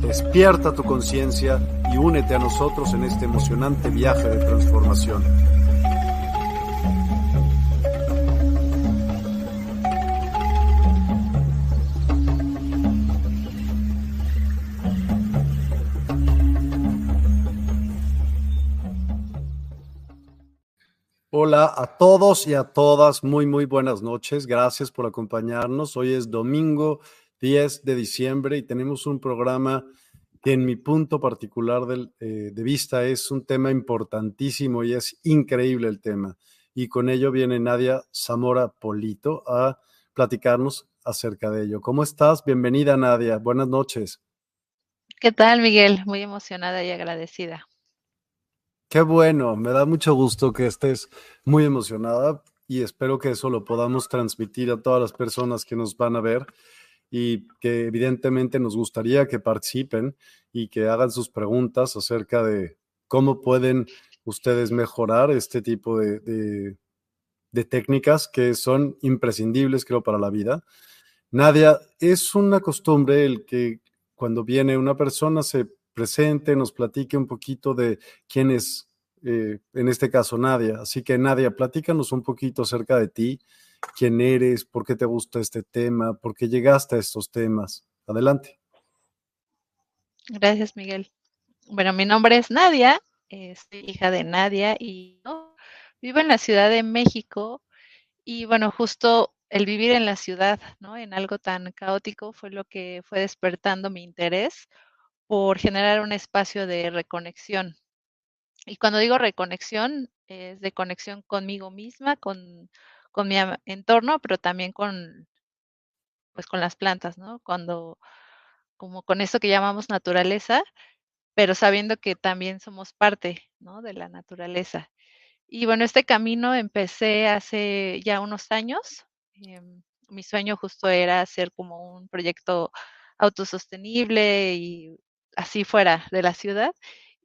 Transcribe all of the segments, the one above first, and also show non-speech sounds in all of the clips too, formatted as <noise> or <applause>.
Despierta tu conciencia y únete a nosotros en este emocionante viaje de transformación. Hola a todos y a todas, muy, muy buenas noches. Gracias por acompañarnos. Hoy es domingo 10 de diciembre y tenemos un programa que en mi punto particular eh, de vista es un tema importantísimo y es increíble el tema. Y con ello viene Nadia Zamora Polito a platicarnos acerca de ello. ¿Cómo estás? Bienvenida Nadia. Buenas noches. ¿Qué tal, Miguel? Muy emocionada y agradecida. Qué bueno, me da mucho gusto que estés muy emocionada y espero que eso lo podamos transmitir a todas las personas que nos van a ver y que evidentemente nos gustaría que participen y que hagan sus preguntas acerca de cómo pueden ustedes mejorar este tipo de, de técnicas que son imprescindibles, creo, para la vida. Nadia, es una costumbre el que cuando viene una persona se presente, nos platique un poquito de quién es, eh, en este caso, Nadia. Así que, Nadia, platícanos un poquito acerca de ti, quién eres, por qué te gusta este tema, por qué llegaste a estos temas. Adelante. Gracias, Miguel. Bueno, mi nombre es Nadia, soy hija de Nadia y vivo en la Ciudad de México. Y bueno, justo el vivir en la ciudad, ¿no? En algo tan caótico fue lo que fue despertando mi interés por generar un espacio de reconexión. Y cuando digo reconexión, es de conexión conmigo misma, con, con mi entorno, pero también con, pues, con las plantas, ¿no? Cuando, como con eso que llamamos naturaleza, pero sabiendo que también somos parte, ¿no? De la naturaleza. Y bueno, este camino empecé hace ya unos años. Em, mi sueño justo era hacer como un proyecto autosostenible y así fuera de la ciudad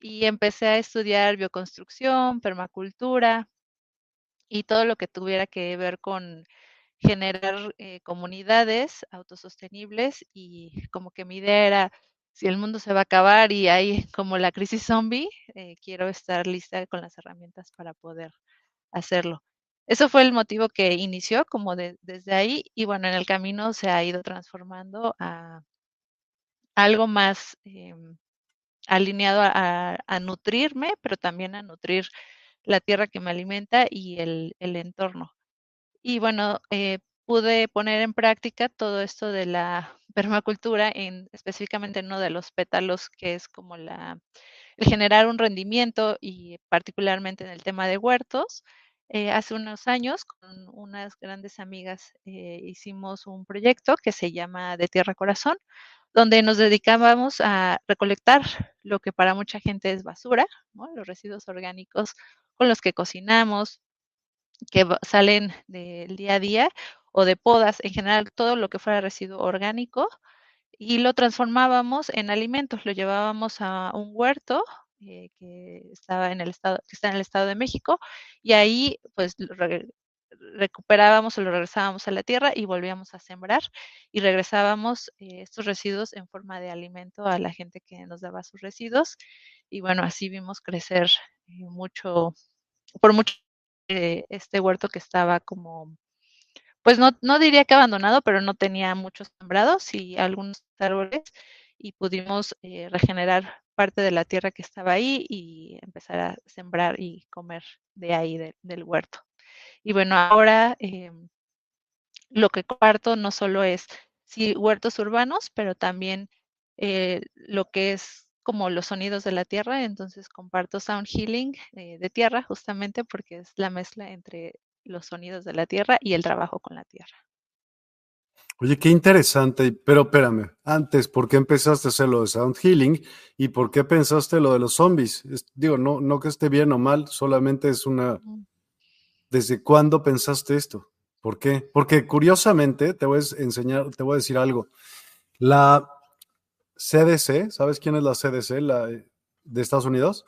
y empecé a estudiar bioconstrucción, permacultura y todo lo que tuviera que ver con generar eh, comunidades autosostenibles y como que mi idea era, si el mundo se va a acabar y hay como la crisis zombie, eh, quiero estar lista con las herramientas para poder hacerlo. Eso fue el motivo que inició como desde ahí y bueno, en el camino se ha ido transformando a algo más em, alineado a, nutrirme, pero también a nutrir la tierra que me alimenta y el, entorno. Y bueno, eh, pude poner en práctica todo esto de la <laughs> permacultura, en, específicamente en uno de los pétalos, que es como la, el generar un rendimiento y particularmente en el tema de huertos, eh, hace unos años con unas grandes amigas eh, hicimos un proyecto que se llama De Tierra Corazón, donde nos dedicábamos a recolectar lo que para mucha gente es basura, los residuos orgánicos con los que cocinamos, que salen del día a día o de podas, en general todo lo que fuera residuo orgánico, y lo transformábamos en alimentos, lo llevábamos a un huerto eh, que estaba en el estado, que está en el estado de México, y ahí pues recuperábamos o lo regresábamos a la tierra y volvíamos a sembrar y regresábamos eh, estos residuos en forma de alimento a la gente que nos daba sus residuos y bueno así vimos crecer eh, mucho por mucho este huerto que estaba como pues no, no diría que abandonado, pero no tenía muchos sembrados y algunos árboles y pudimos eh, regenerar parte de la tierra que estaba ahí y empezar a sembrar y comer de ahí, del huerto. Y bueno, ahora eh, lo que comparto no solo es sí, huertos urbanos, pero también eh, lo que es como los sonidos de la tierra, entonces comparto sound healing de tierra justamente porque es la mezcla entre los sonidos de la tierra y el trabajo con la tierra. Oye, qué interesante, pero espérame, antes, ¿por qué empezaste a hacer lo de Sound Healing y por qué pensaste lo de los zombies? digo, no, no que esté bien o mal, solamente es una... ¿Desde cuándo pensaste esto? ¿Por qué? Porque curiosamente, te voy a enseñar, te voy a decir algo. La CDC, ¿sabes quién es la CDC la, de Estados Unidos?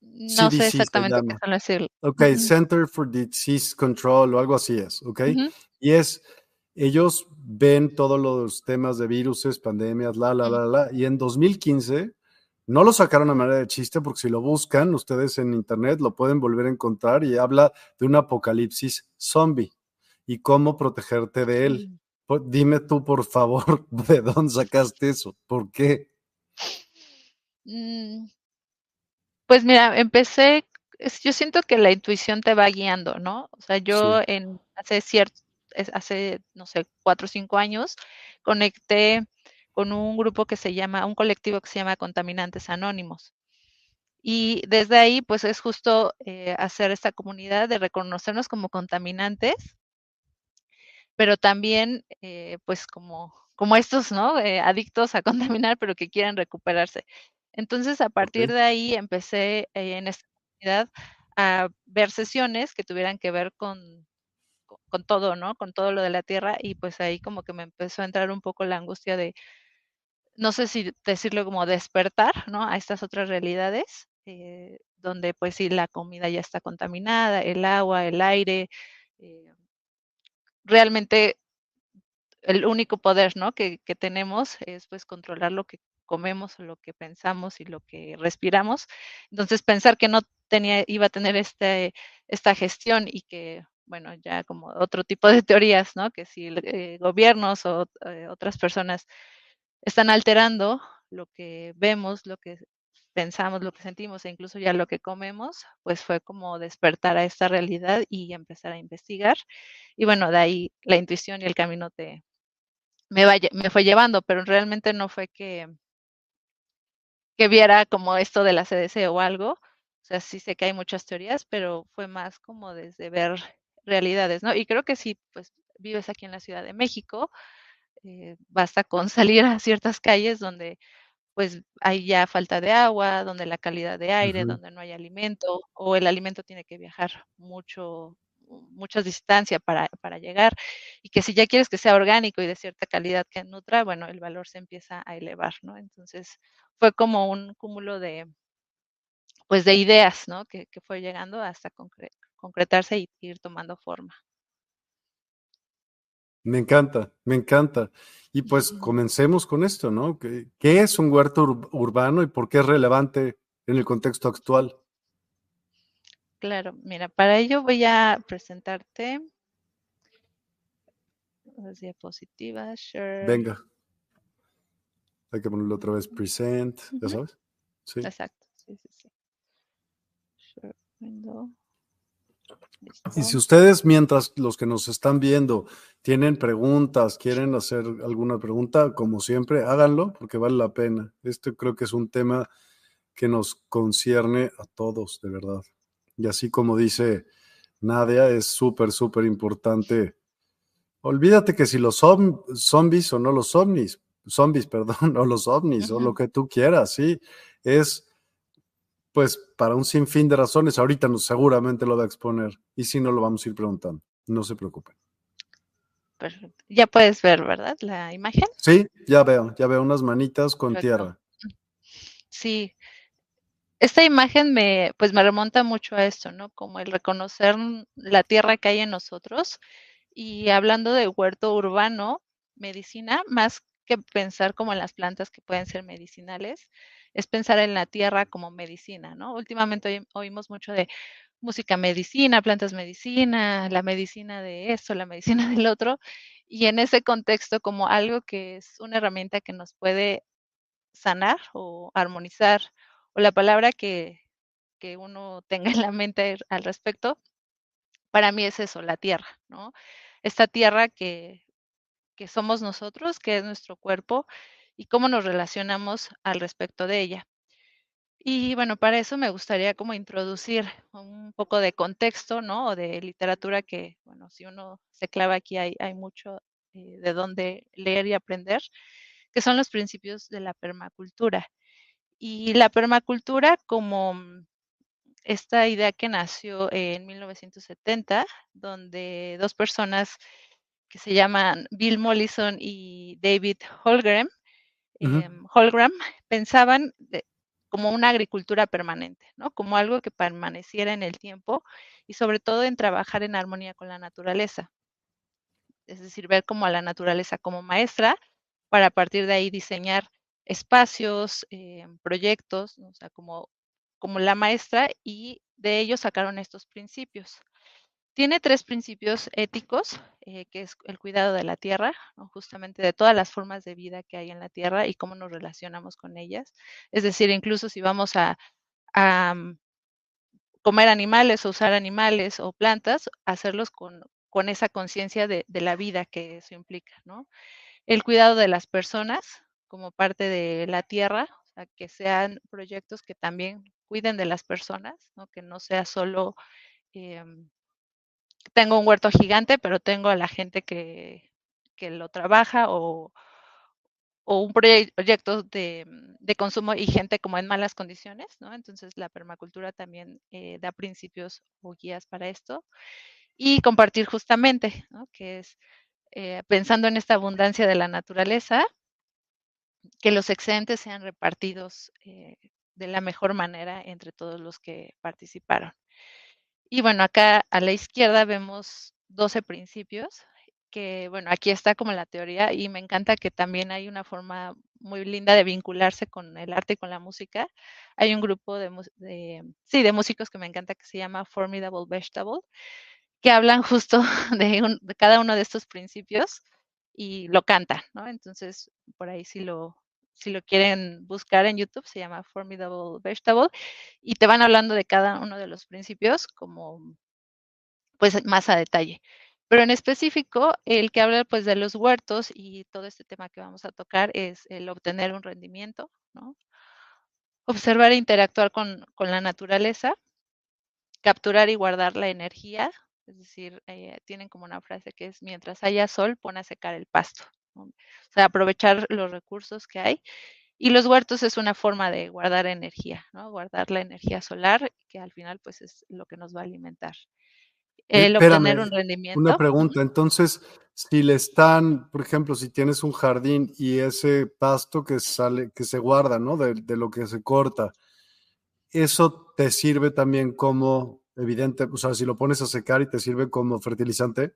No sé exactamente qué son decir. Ok, Center for Disease Control o algo así es, ok. Y es, ellos ven todos los temas de virus, pandemias, la, la, la, la, y en 2015 no lo sacaron a manera de chiste porque si lo buscan ustedes en internet lo pueden volver a encontrar y habla de un apocalipsis zombie y cómo protegerte de él. Dime tú, por favor, <laughs> ¿de dónde sacaste eso? ¿Por qué? Mm, pues mira, empecé, yo siento que la intuición te va guiando, ¿no? O sea, yo en hace cierto, hace, no sé, cuatro o cinco años, conecté con un grupo que se llama, un colectivo que se llama Contaminantes Anónimos. Y desde ahí, pues es justo eh, hacer esta comunidad de reconocernos como contaminantes, pero también, eh, pues como, como estos, ¿no? Eh, adictos a contaminar, pero que quieren recuperarse. Entonces, a partir de ahí empecé en esta comunidad a ver sesiones que tuvieran que ver con, con, todo, ¿no? Con todo lo de la tierra y pues ahí como que me empezó a entrar un poco la angustia de, no sé si decirlo como despertar, ¿no? A estas otras realidades, eh, donde pues sí, la comida ya está contaminada, el agua, el aire, eh, realmente el único poder, ¿no? Que, que tenemos es pues controlar lo que comemos lo que pensamos y lo que respiramos. Entonces, pensar que no tenía, iba a tener este, esta gestión y que, bueno, ya como otro tipo de teorías, ¿no? Que si eh, gobiernos o otras personas están alterando lo que vemos, lo que pensamos, lo que sentimos e incluso ya lo que comemos, pues fue como despertar a esta realidad y empezar a investigar. Y bueno, de ahí la intuición y el camino te, me, me fue llevando, pero realmente no fue que, que viera como esto de la CDC o algo. O sea, sí sé que hay muchas teorías, pero fue más como desde ver realidades, ¿no? Y creo que si pues vives aquí en la Ciudad de México, eh, basta con <laughs> salir a ciertas calles donde pues hay ya falta de agua, donde la calidad de aire, donde no hay alimento, o el alimento tiene que viajar mucho, muchas distancias para, para, llegar, y que si ya quieres que sea orgánico y de cierta calidad que nutra, bueno, el valor se empieza a elevar, ¿no? Entonces, fue como un cúmulo de, pues, de ideas, ¿no? Que, que fue llegando hasta concretarse y ir tomando forma. Me encanta, me encanta. Y pues comencemos con esto, ¿no? ¿Qué, qué es un huerto ur urbano y por qué es relevante en el contexto actual? Claro, mira, para ello voy a presentarte las diapositivas. Share. Venga. Hay que ponerlo otra vez present, ¿ya sabes? Sí. Exacto, sí, sí, sí. Share window. Y si ustedes, mientras los que nos están viendo, tienen preguntas, quieren hacer alguna pregunta, como siempre, háganlo porque vale la pena. Este creo que es un tema que nos concierne a todos, de verdad. Y así como dice Nadia, es súper, súper importante. Olvídate que si los zombies o no los ovnis, zombies, <laughs> perdón, o los ovnis, o lo que tú quieras, sí, es pues para un sinfín de razones. Ahorita nos, seguramente lo va a exponer y si no lo vamos a ir preguntando. No se preocupen. Perfecto. Ya puedes ver, ¿verdad? La imagen. Sí, ya veo, ya veo unas manitas con tierra. Sí. Esta imagen me, pues me remonta mucho a esto, ¿no? Como el reconocer la tierra que hay en nosotros. Y hablando de huerto urbano, medicina, más que pensar como en las plantas que pueden ser medicinales, es pensar en la tierra como medicina, ¿no? Últimamente oímos mucho de música medicina, plantas medicina, la medicina de esto, la medicina <laughs> del otro, y en ese contexto como algo que es una herramienta que nos puede sanar o armonizar, o la palabra que, que uno tenga en la mente al respecto, para mí es eso, la tierra, ¿no? Esta tierra que, que somos nosotros, que es nuestro cuerpo, y cómo nos relacionamos al respecto de ella. Y bueno, para eso me gustaría como introducir un poco de contexto, ¿no? O de literatura que, bueno, si uno se clava aquí hay, hay mucho eh, de dónde leer y aprender, que son los principios de la permacultura. Y la permacultura como mm, esta idea que nació en 1970, donde dos personas que se llaman Bill Mollison y David Em, Holgram pensaban como una agricultura permanente, ¿no? Como algo que permaneciera en el tiempo y sobre todo en trabajar en armonía con la naturaleza. Es decir, ver como a la naturaleza como maestra para a partir de ahí diseñar espacios, em, proyectos, o sea, como, como la maestra y de ellos sacaron estos principios. Tiene tres principios éticos, eh, que es el cuidado de la tierra, justamente de todas las formas de vida que hay en la tierra y cómo nos relacionamos con ellas. Es decir, incluso si vamos a, mm, comer animales o usar animales o plantas, hacerlos con, esa conciencia de, la vida que eso implica, ¿no? El cuidado de las personas como parte de la tierra, o sea, que sean proyectos que también cuiden de las personas, que no sea solo em, tengo un huerto gigante, pero tengo a la gente que, lo trabaja o, un proyecto de, consumo y gente como en malas condiciones, ¿no? Entonces la permacultura también eh, da principios o guías para esto. Y compartir justamente, ¿no? Que es eh, pensando en esta abundancia de la naturaleza, que los excedentes sean repartidos eh, de la mejor manera entre todos los que participaron. Y bueno, acá a la izquierda vemos 12 principios, que bueno, aquí está como la teoría y me encanta que también hay una forma muy linda de vincularse con el arte y con la música. Hay un grupo de, sí, de músicos que me encanta que se llama Formidable Vegetable, que hablan justo <laughs> de, de cada uno de estos principios y lo cantan, ¿no? Entonces, por ahí sí lo, si lo quieren buscar en YouTube, se llama Formidable Vegetable, y te van hablando de cada uno de los principios como pues más a detalle. Pero en específico, el que habla pues de los huertos y todo este tema que vamos a tocar es el obtener un rendimiento. Observar e interactuar con, la naturaleza, capturar y guardar la energía, es decir, eh, tienen como una frase que es mientras haya sol, pon a secar el pasto. O sea, aprovechar los recursos que hay. Y los huertos es una forma de guardar energía, ¿no? Guardar la energía solar, que al final pues es lo que nos va a alimentar. El obtener un rendimiento. Una pregunta, entonces, si le están, por ejemplo, si tienes un jardín y ese pasto que sale, que se guarda, ¿no? De, de lo que se corta, ¿eso te sirve también como evidente, o sea, si lo pones a secar y te sirve como fertilizante?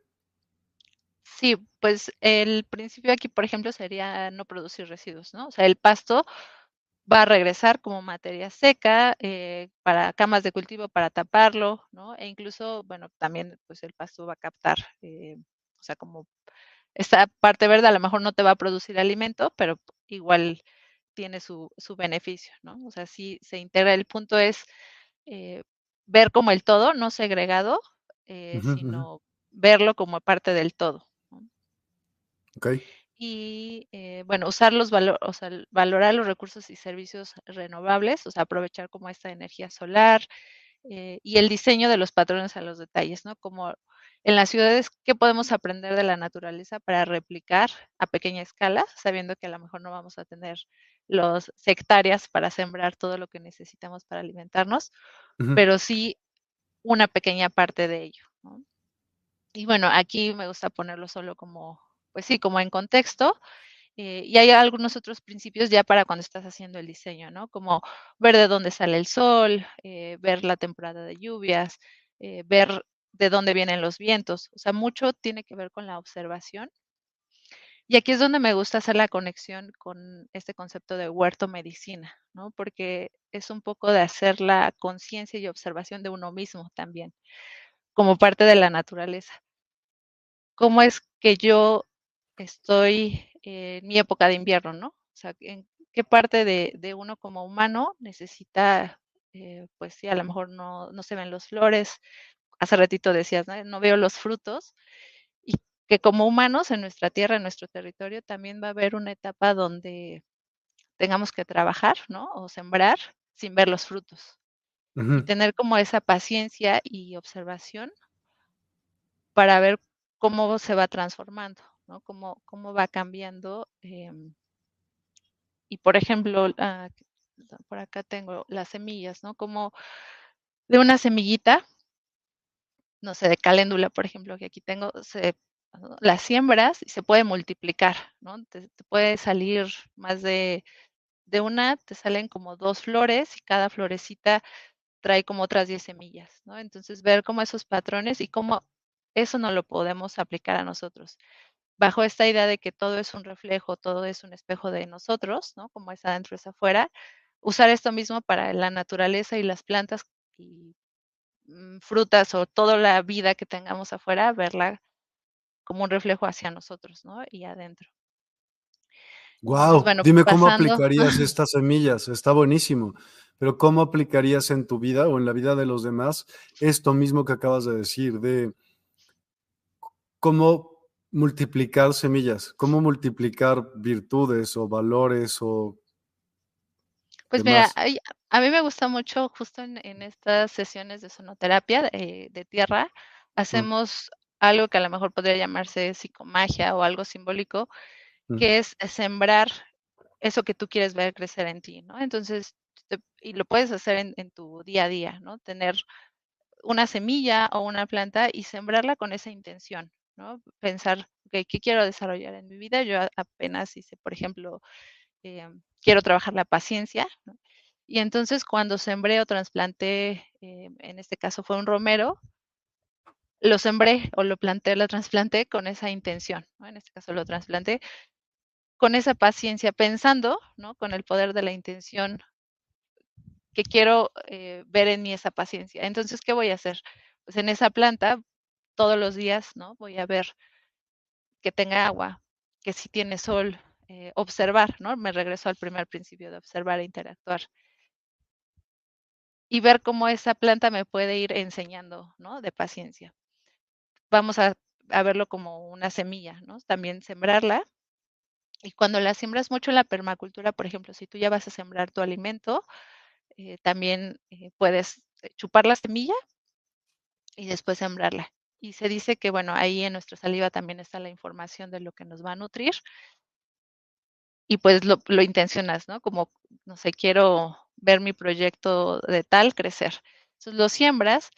Sí, pues el principio aquí, por ejemplo, sería no producir residuos, ¿no? O sea, el pasto va a regresar como materia seca eh, para camas de cultivo para taparlo, ¿no? E incluso, bueno, también pues el pasto va a captar, eh, o sea, como esta parte verde a lo mejor no te va a producir alimento, pero igual tiene su, su beneficio, ¿no? O sea, sí se integra. El punto es eh, ver como el todo, no segregado, sino verlo como parte del todo. Y eh, bueno, usar los valor, o sea, valorar los recursos y servicios renovables, o sea, aprovechar como esta energía solar, eh, y el diseño de los patrones a los detalles, ¿no? Como en las ciudades, ¿qué podemos aprender de la naturaleza para replicar a pequeña escala, sabiendo que a lo mejor no vamos a tener los hectáreas para sembrar todo lo que necesitamos para alimentarnos, pero sí una pequeña parte de ello. ¿no? Y bueno, aquí me gusta ponerlo solo como, pues sí, como en contexto. Eh, y hay algunos otros principios ya para cuando estás haciendo el diseño, ¿no? Como ver de dónde sale el sol, eh, ver la temporada de lluvias, eh, ver de dónde vienen los vientos. O sea, mucho tiene que ver con la observación. Y aquí es donde me gusta hacer la conexión con este concepto de huerto medicina, ¿no? Porque es un poco de hacer la conciencia y observación de uno mismo también, como parte de la naturaleza. ¿Cómo es que yo estoy en mi época de invierno, ¿no? O sea, en qué parte de, uno como humano necesita, eh, pues sí, a lo mejor no, no se ven las flores, hace ratito decías, ¿no? no veo los frutos, y que como humanos en nuestra tierra, en nuestro territorio, también va a haber una etapa donde tengamos que trabajar, ¿no? O sembrar sin ver los frutos. Y tener como esa paciencia y observación para ver cómo se va transformando, ¿no? Cómo, cómo va cambiando. Em, y por ejemplo, ah, por acá tengo las semillas, ¿no? Como de una semillita no sé, de caléndula, por ejemplo, que aquí tengo, las siembras y se puede multiplicar, ¿no? Te, puede salir más de, de una, te salen como dos flores y cada florecita trae como otras 10 semillas, ¿no? Entonces, ver cómo esos patrones y cómo eso no lo podemos aplicar a nosotros. Bajo esta idea de que todo es un reflejo, todo es un espejo de nosotros, ¿no? Como es adentro, es afuera, usar esto mismo para la naturaleza y las plantas y Mm, frutas o toda la vida que tengamos afuera, verla como un reflejo hacia nosotros, ¿no? Y adentro. Wow, dime cómo aplicarías <laughs> estas semillas, está buenísimo, pero ¿cómo aplicarías en tu vida o en la vida de los demás esto mismo que acabas de decir, de cómo multiplicar semillas, cómo multiplicar virtudes o valores o pues mira, a mí me gusta mucho justo en, estas sesiones de sonoterapia eh, de, tierra, mm. hacemos algo que a lo mejor podría llamarse psicomagia o algo simbólico, mm. que es sembrar eso que tú quieres ver crecer en ti, ¿no? Entonces, y lo puedes hacer en, tu día a día, ¿no? Tener una semilla o una planta y sembrarla con esa intención, ¿no? Pensar, ¿qué quiero desarrollar en mi vida? Yo apenas hice, por ejemplo, eh, quiero trabajar la paciencia. Y entonces cuando sembré o trasplanté, eh, en este caso fue un romero, lo sembré o lo planté, lo trasplanté con esa intención. En este caso lo trasplanté con esa paciencia, pensando ¿no? con el poder de la intención que quiero eh, ver en mí esa paciencia. Entonces, ¿qué voy a hacer? Pues en esa planta, todos los días, ¿no? Voy a ver que tenga agua, que si tiene sol, eh, observar, ¿no? Me regreso al primer principio de observar e interactuar. Y ver cómo esa planta me puede ir enseñando, ¿no? De paciencia. Vamos a, verlo como una semilla, ¿no? También sembrarla. Y cuando la siembras mucho en la permacultura, por ejemplo, si tú ya vas a sembrar tu alimento, eh, también eh, puedes chupar la semilla y después sembrarla. Y se dice que, bueno, ahí en nuestra saliva también está la información de lo que nos va a nutrir y pues lo, intencionas, ¿no? Como, no sé, quiero ver mi proyecto de tal crecer. Entonces lo siembras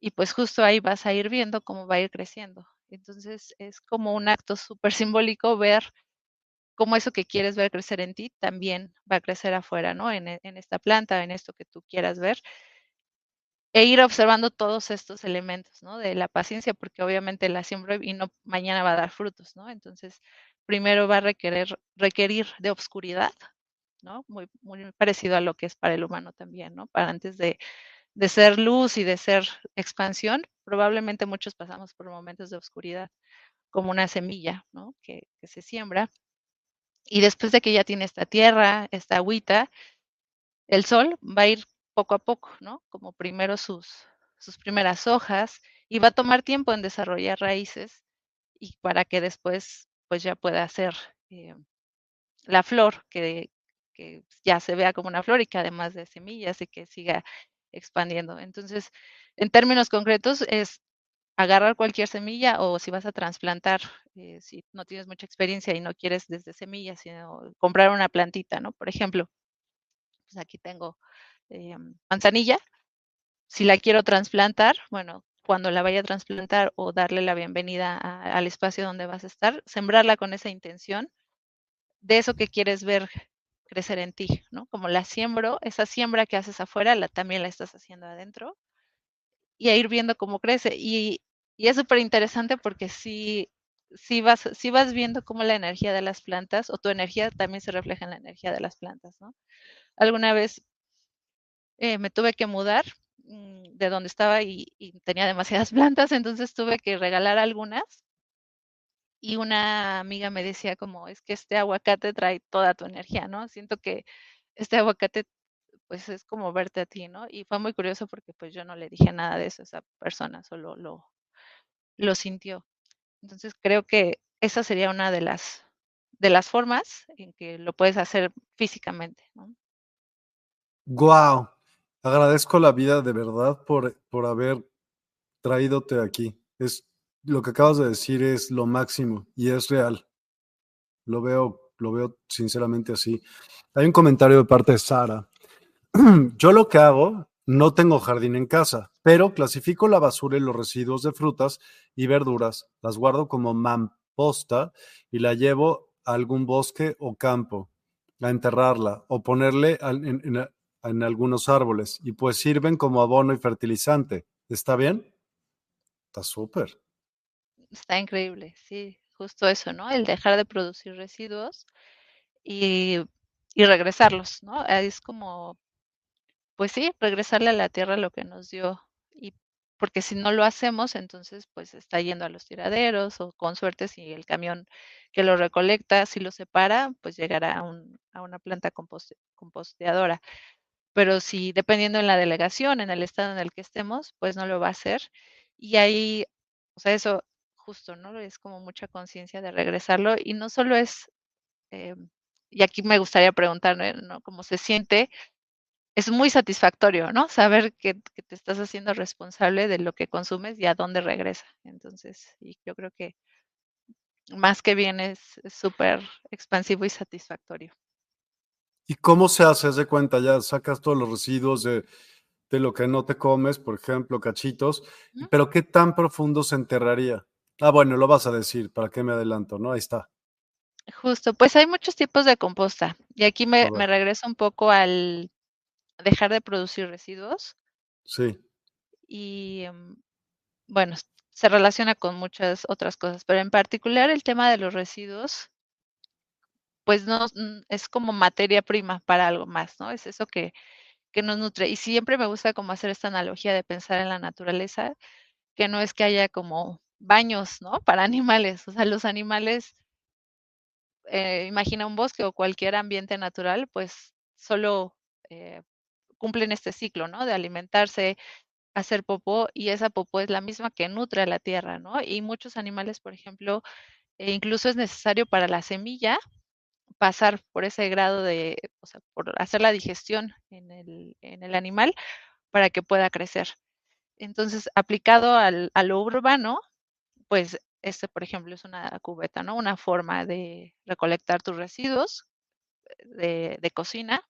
y pues justo ahí vas a ir viendo cómo va a ir creciendo. Entonces es como un acto súper <laughs> simbólico ver cómo eso que quieres ver crecer en ti también va a crecer afuera, ¿no? En, en esta planta, en esto que tú quieras ver e ir observando todos estos elementos, ¿no? De la paciencia, porque obviamente la siembro y no mañana va a dar frutos, ¿no? Entonces, primero va a requerir, requerir de obscuridad, ¿no? Muy, muy parecido a lo que es para el humano también, ¿no? Para antes de, de ser luz y de ser expansión, probablemente muchos pasamos por momentos de oscuridad, como una semilla, ¿no? Que, que se siembra. Y después de que ya tiene esta tierra, esta agüita, el sol va a ir poco a poco, ¿no? Como primero sus, sus primeras hojas y va a tomar tiempo en desarrollar raíces y para que después pues ya pueda hacer eh, la flor que, que, ya se vea como una flor y que además de semillas y que siga expandiendo. Entonces, en términos concretos, es agarrar cualquier semilla o si vas a trasplantar, eh, si no tienes mucha experiencia y no quieres desde semillas, sino comprar una plantita, ¿no? Por ejemplo, pues aquí tengo eh, manzanilla. Si la quiero trasplantar, bueno, cuando la vaya a trasplantar o darle la bienvenida al espacio donde vas a estar, sembrarla con esa intención de eso que quieres ver crecer en ti, ¿no? Como la siembro, esa siembra que haces afuera, la, también la estás haciendo adentro y a ir viendo cómo crece. Y, y es súper interesante porque si, si, vas, si vas viendo cómo la energía de las plantas o tu energía también se refleja en la energía de las plantas, ¿no? Alguna vez eh, me tuve que mudar mm, de donde estaba y, tenía demasiadas <laughs> plantas, entonces tuve que regalar algunas y una amiga me decía como, es que este aguacate trae toda tu energía, ¿no? Siento que este aguacate pues es como verte a ti, ¿no? Y fue muy curioso porque pues yo no le dije nada de eso a esa persona, solo lo, lo sintió. Entonces creo que esa sería una de las, de las formas en que lo puedes hacer físicamente, ¿no? Wow, agradezco la vida de verdad por, por haber traídote aquí. Es lo que acabas de decir es lo máximo y es real. Lo veo, lo veo sinceramente así. Hay un comentario de parte de Sara. <clears throat> Yo lo que hago, no tengo jardín en casa, pero clasifico la basura y los residuos de frutas y verduras, las guardo como mamposta y la llevo a algún bosque o campo a enterrarla o ponerle en, en, en algunos árboles y pues sirven como abono y fertilizante. ¿Está bien? Está súper está increíble, sí, justo eso, ¿no? El dejar de producir residuos y, y regresarlos, ¿no? Es como, pues sí, regresarle a la tierra lo que nos dio. Y porque si no lo hacemos, entonces pues está yendo a los tiraderos o con suerte si el camión que lo recolecta, si lo separa, pues llegará a, un, a una planta composte, composteadora. Pero si dependiendo en la delegación, en el estado en el que estemos, pues no lo va a hacer. Y ahí, o sea, eso justo, ¿no? Es como mucha conciencia de regresarlo y no solo es, eh, y aquí me gustaría preguntar, ¿no? ¿Cómo se siente? Es muy satisfactorio, ¿no? Saber que, que, te estás haciendo responsable de lo que consumes y a dónde regresa. Entonces, y yo creo que más que bien es súper expansivo y satisfactorio. ¿Y cómo se hace? ¿Haz de cuenta? Ya sacas todos los residuos de, de lo que no te comes, por ejemplo, cachitos, ¿Mm? pero ¿qué tan profundo se enterraría? Ah, bueno, lo vas a decir, ¿para qué me adelanto? ¿No? Ahí está. Justo, pues hay muchos tipos de composta. Y aquí me, me regreso un poco al dejar de producir residuos. Sí. Y mm, bueno, se relaciona con muchas otras cosas, pero en particular el tema de los residuos, pues no es como materia prima para algo más, ¿no? Es eso que, que nos nutre. Y siempre me gusta como hacer esta analogía de pensar en la naturaleza, que no es que haya como baños, ¿no? <laughs> Para animales. O sea, los animales, eh, imagina un bosque o cualquier ambiente natural, pues solo eh, cumplen este ciclo, ¿no? De alimentarse, hacer popó y esa popó es la misma que nutre a la tierra, ¿no? Y muchos animales, por ejemplo, e incluso es necesario para la semilla pasar por ese grado de, o sea, por hacer la digestión en el, en el animal para que pueda crecer. Entonces, aplicado al, a lo urbano, pues este, por ejemplo, es una cubeta, ¿no? Una forma de recolectar tus residuos eh, de, de cocina.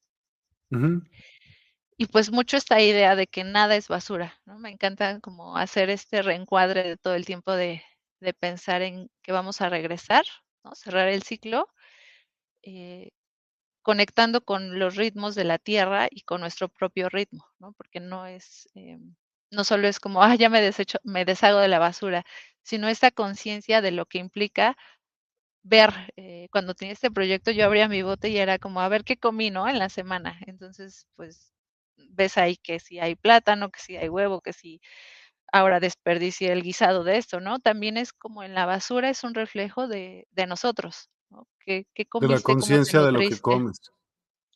Y pues mucho esta idea de que nada es basura, ¿no? Me encanta como hacer este reencuadre de todo el tiempo de, de pensar en que vamos a regresar, ¿no? Cerrar el ciclo, eh, conectando con los ritmos de la tierra y con nuestro propio ritmo, ¿no? Porque no es, eh, no solo es como, ah, ya me desecho, me deshago de la basura, sino esta conciencia de lo que implica ver, eh, cuando tenía este proyecto yo abría mi bote y era como, a ver qué comí, ¿no? En la semana. Entonces, pues ves ahí que si hay plátano, que si hay huevo, que si ahora desperdicié el guisado de esto, ¿no? También es como en la basura es un reflejo de, de nosotros, ¿no? ¿Qué, qué De la conciencia de lo que comes.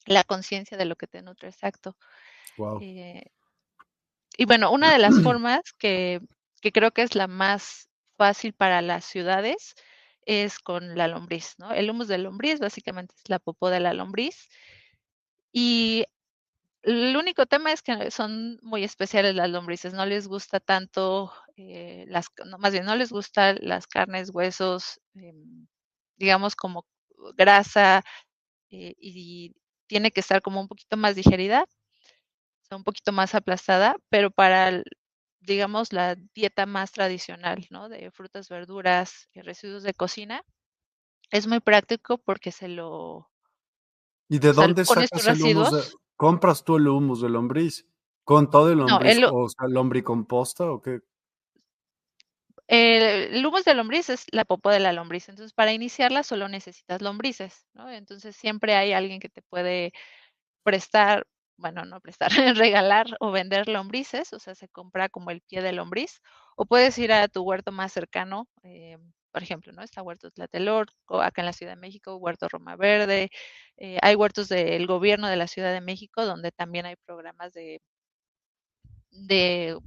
La conciencia de lo que te nutre, exacto. Wow. Eh, y bueno, una de las <clears throat> formas que, que creo que es la más fácil para las ciudades es con la lombriz, ¿no? El humus de lombriz básicamente es la popó de la lombriz. Y el único tema es que son muy especiales las lombrices, no les gusta tanto eh, las, no, más bien no les gustan las carnes, huesos, em, digamos como grasa eh, y tiene que estar como un poquito más digerida, un poquito más aplastada, pero para, digamos, la dieta más tradicional, ¿no? De frutas, verduras y residuos de cocina, es muy práctico porque se lo... ¿Y de dónde sacas el humus? ¿Compras tú el humus de lombriz? ¿Con todo el lombriz o sea, lombricomposta o qué? El, de lombriz es la popo de la lombriz. Entonces, para iniciarla solo necesitas lombrices, ¿no? Entonces, siempre hay alguien que te puede prestar, bueno, no prestar, <laughs> regalar o vender lombrices, o sea, se compra como el pie de lombriz, o puedes ir a tu huerto más cercano, eh, por ejemplo, ¿no? Está Huerto Tlatelolco, acá en la Ciudad de México, Huerto Roma Verde, eh, hay huertos del gobierno de la Ciudad de México donde también hay programas de, de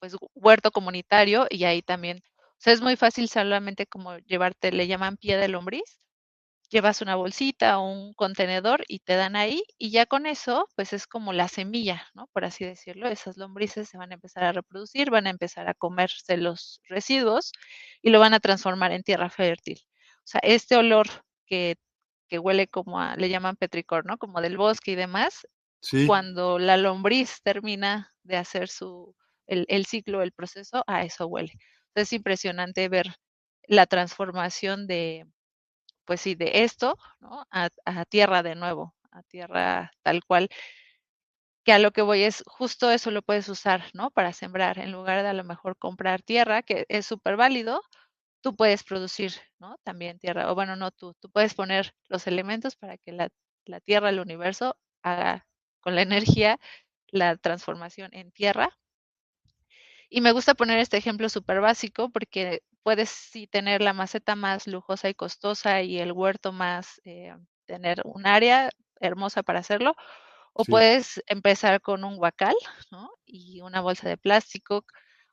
pues huerto comunitario y ahí también, o sea, es muy fácil solamente como llevarte, le llaman pie de lombriz, llevas una bolsita o un contenedor y te dan ahí y ya con eso, pues es como la semilla, ¿no? Por así decirlo, esas lombrices se van a empezar a reproducir, van a empezar a comerse los residuos y lo van a transformar en tierra fértil. O sea, este olor que, que huele como a, le llaman petricor, ¿no? Como del bosque y demás, cuando la lombriz termina de hacer su, el, ciclo, el proceso, a eso huele. es impresionante ver la transformación de, pues sí, de esto, ¿no? A, tierra de nuevo, a tierra tal cual, que a lo que voy es justo eso lo puedes usar, ¿no? Para sembrar, en lugar de a lo mejor comprar tierra, que es súper válido, tú puedes producir, ¿no? También tierra, o bueno, no tú, tú puedes poner los elementos para que la, la tierra, el universo, haga con la energía la transformación en tierra. Y me gusta poner este ejemplo súper básico porque puedes sí tener la maceta más lujosa y costosa y el huerto más, eh, tener un área hermosa para hacerlo, o puedes empezar con un guacal, ¿no? Y una bolsa de plástico,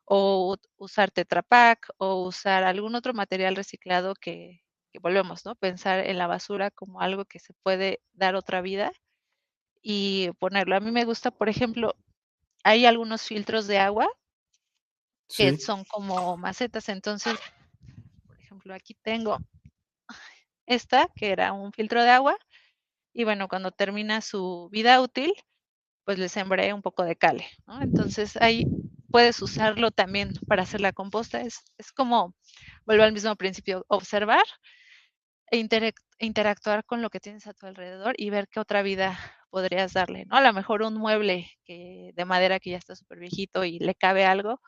o usar Tetra Pak, o usar algún otro material reciclado que, que volvemos, ¿no? Pensar en la basura como algo que se puede dar otra vida y ponerlo. A mí me gusta, por ejemplo, hay algunos filtros de agua que son como macetas. Entonces, por ejemplo, aquí tengo esta, que era un filtro de agua, y bueno, cuando termina su vida útil, pues le sembré un poco de cale, ¿no? Entonces ahí puedes usarlo también para hacer la composta. Es, es como, vuelvo al mismo principio, observar e interactuar con lo que tienes a tu alrededor y ver qué otra vida podrías darle, ¿no? A lo mejor un mueble que, de madera que ya está súper viejito y le cabe algo,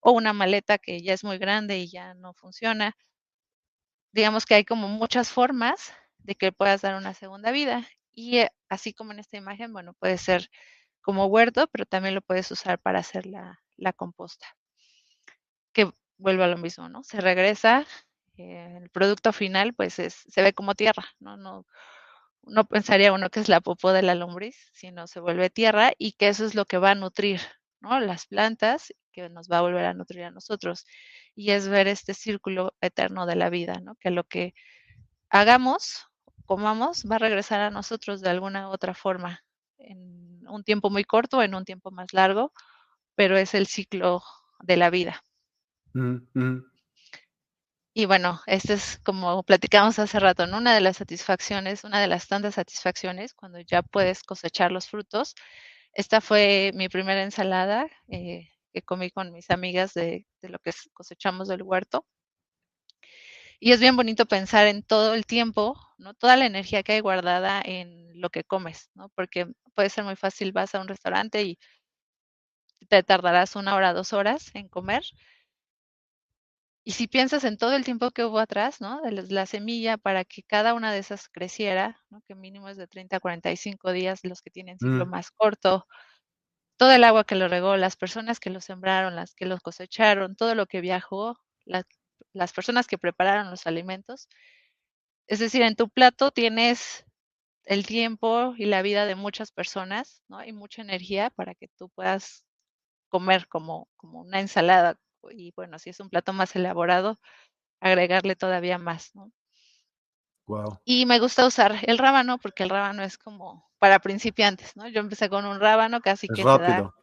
o una maleta que ya es muy grande y ya no funciona. Digamos que hay como muchas formas de que puedas dar una segunda vida. Y eh, así como en esta imagen, bueno, puede ser como huerto, pero también lo puedes usar para hacer la, composta. Que vuelve a lo mismo, ¿no? Se regresa, eh, el producto final pues se ve como tierra, ¿no? No, no pensaría uno que es la popó de la lombriz, sino se vuelve tierra y que eso es lo que va a nutrir, ¿no? Las plantas que nos va a volver a nutrir a nosotros. Y es ver este círculo eterno de la vida, ¿no? Que lo que hagamos, comamos, va a regresar a nosotros de alguna u otra forma, en un tiempo muy corto, en un tiempo más largo, pero es el ciclo de la vida. Mm, mm. Y bueno, este es como platicamos hace rato, ¿no? Una de las satisfacciones, una de las tantas satisfacciones cuando ya puedes cosechar los frutos. Esta fue mi primera ensalada. Eh, que comí con mis amigas de, lo que cosechamos del huerto. Y es bien bonito pensar en todo el tiempo, ¿no? Toda la energía que hay guardada en lo que comes, ¿no? Porque puede ser muy fácil, vas a un restaurante y te tardarás una hora, dos horas en comer. Y si piensas en todo el tiempo que hubo atrás, ¿no? De la semilla para que cada una de esas creciera, ¿no? Que mínimo es de 30 a 45 días, los que tienen ciclo mm. más corto, todo el agua que lo regó, las personas que lo sembraron, las que lo cosecharon, todo lo que viajó, las personas que prepararon los alimentos. Es decir, en tu plato tienes el tiempo y la vida de muchas personas, ¿no? Y mucha energía para que tú puedas comer como, como una ensalada. Y bueno, si es un plato más elaborado, agregarle todavía más, ¿no? Wow. Y me gusta usar el rábano porque el rábano es como para principiantes, ¿no? Yo empecé con un rábano casi que rápido.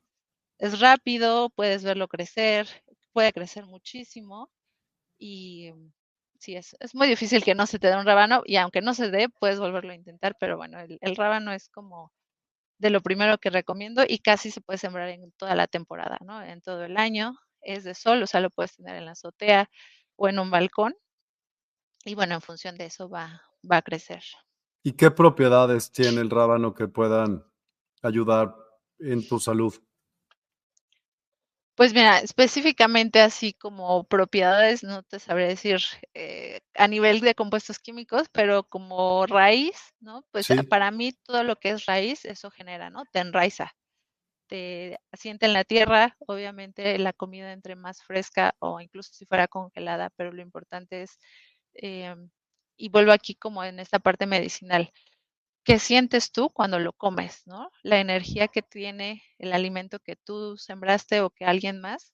es rápido, puedes verlo crecer, puede crecer muchísimo y sí, es, es, muy difícil que no se te dé un rábano y aunque no se dé, puedes volverlo a intentar, pero bueno, el, el rábano es como de lo primero que recomiendo y casi se puede sembrar en toda la temporada, ¿no? En todo el año, es de sol, o sea, lo puedes tener en la azotea o en un balcón y bueno, en función de eso va, va a crecer. ¿Y qué propiedades tiene el <sniffs> rábano que puedan ayudar en tu salud? Pues mira, específicamente así como propiedades, no te sabré decir eh, a nivel de compuestos químicos, pero como raíz, ¿no? Pues para mí todo lo que es raíz, eso genera, ¿no? Te enraiza, te asienta en la tierra, obviamente la comida entre más fresca o incluso si fuera congelada, pero lo importante es, em, y vuelvo aquí como en esta parte medicinal, ¿qué sientes tú cuando lo comes, no? La energía que tiene el alimento que tú sembraste o que alguien más.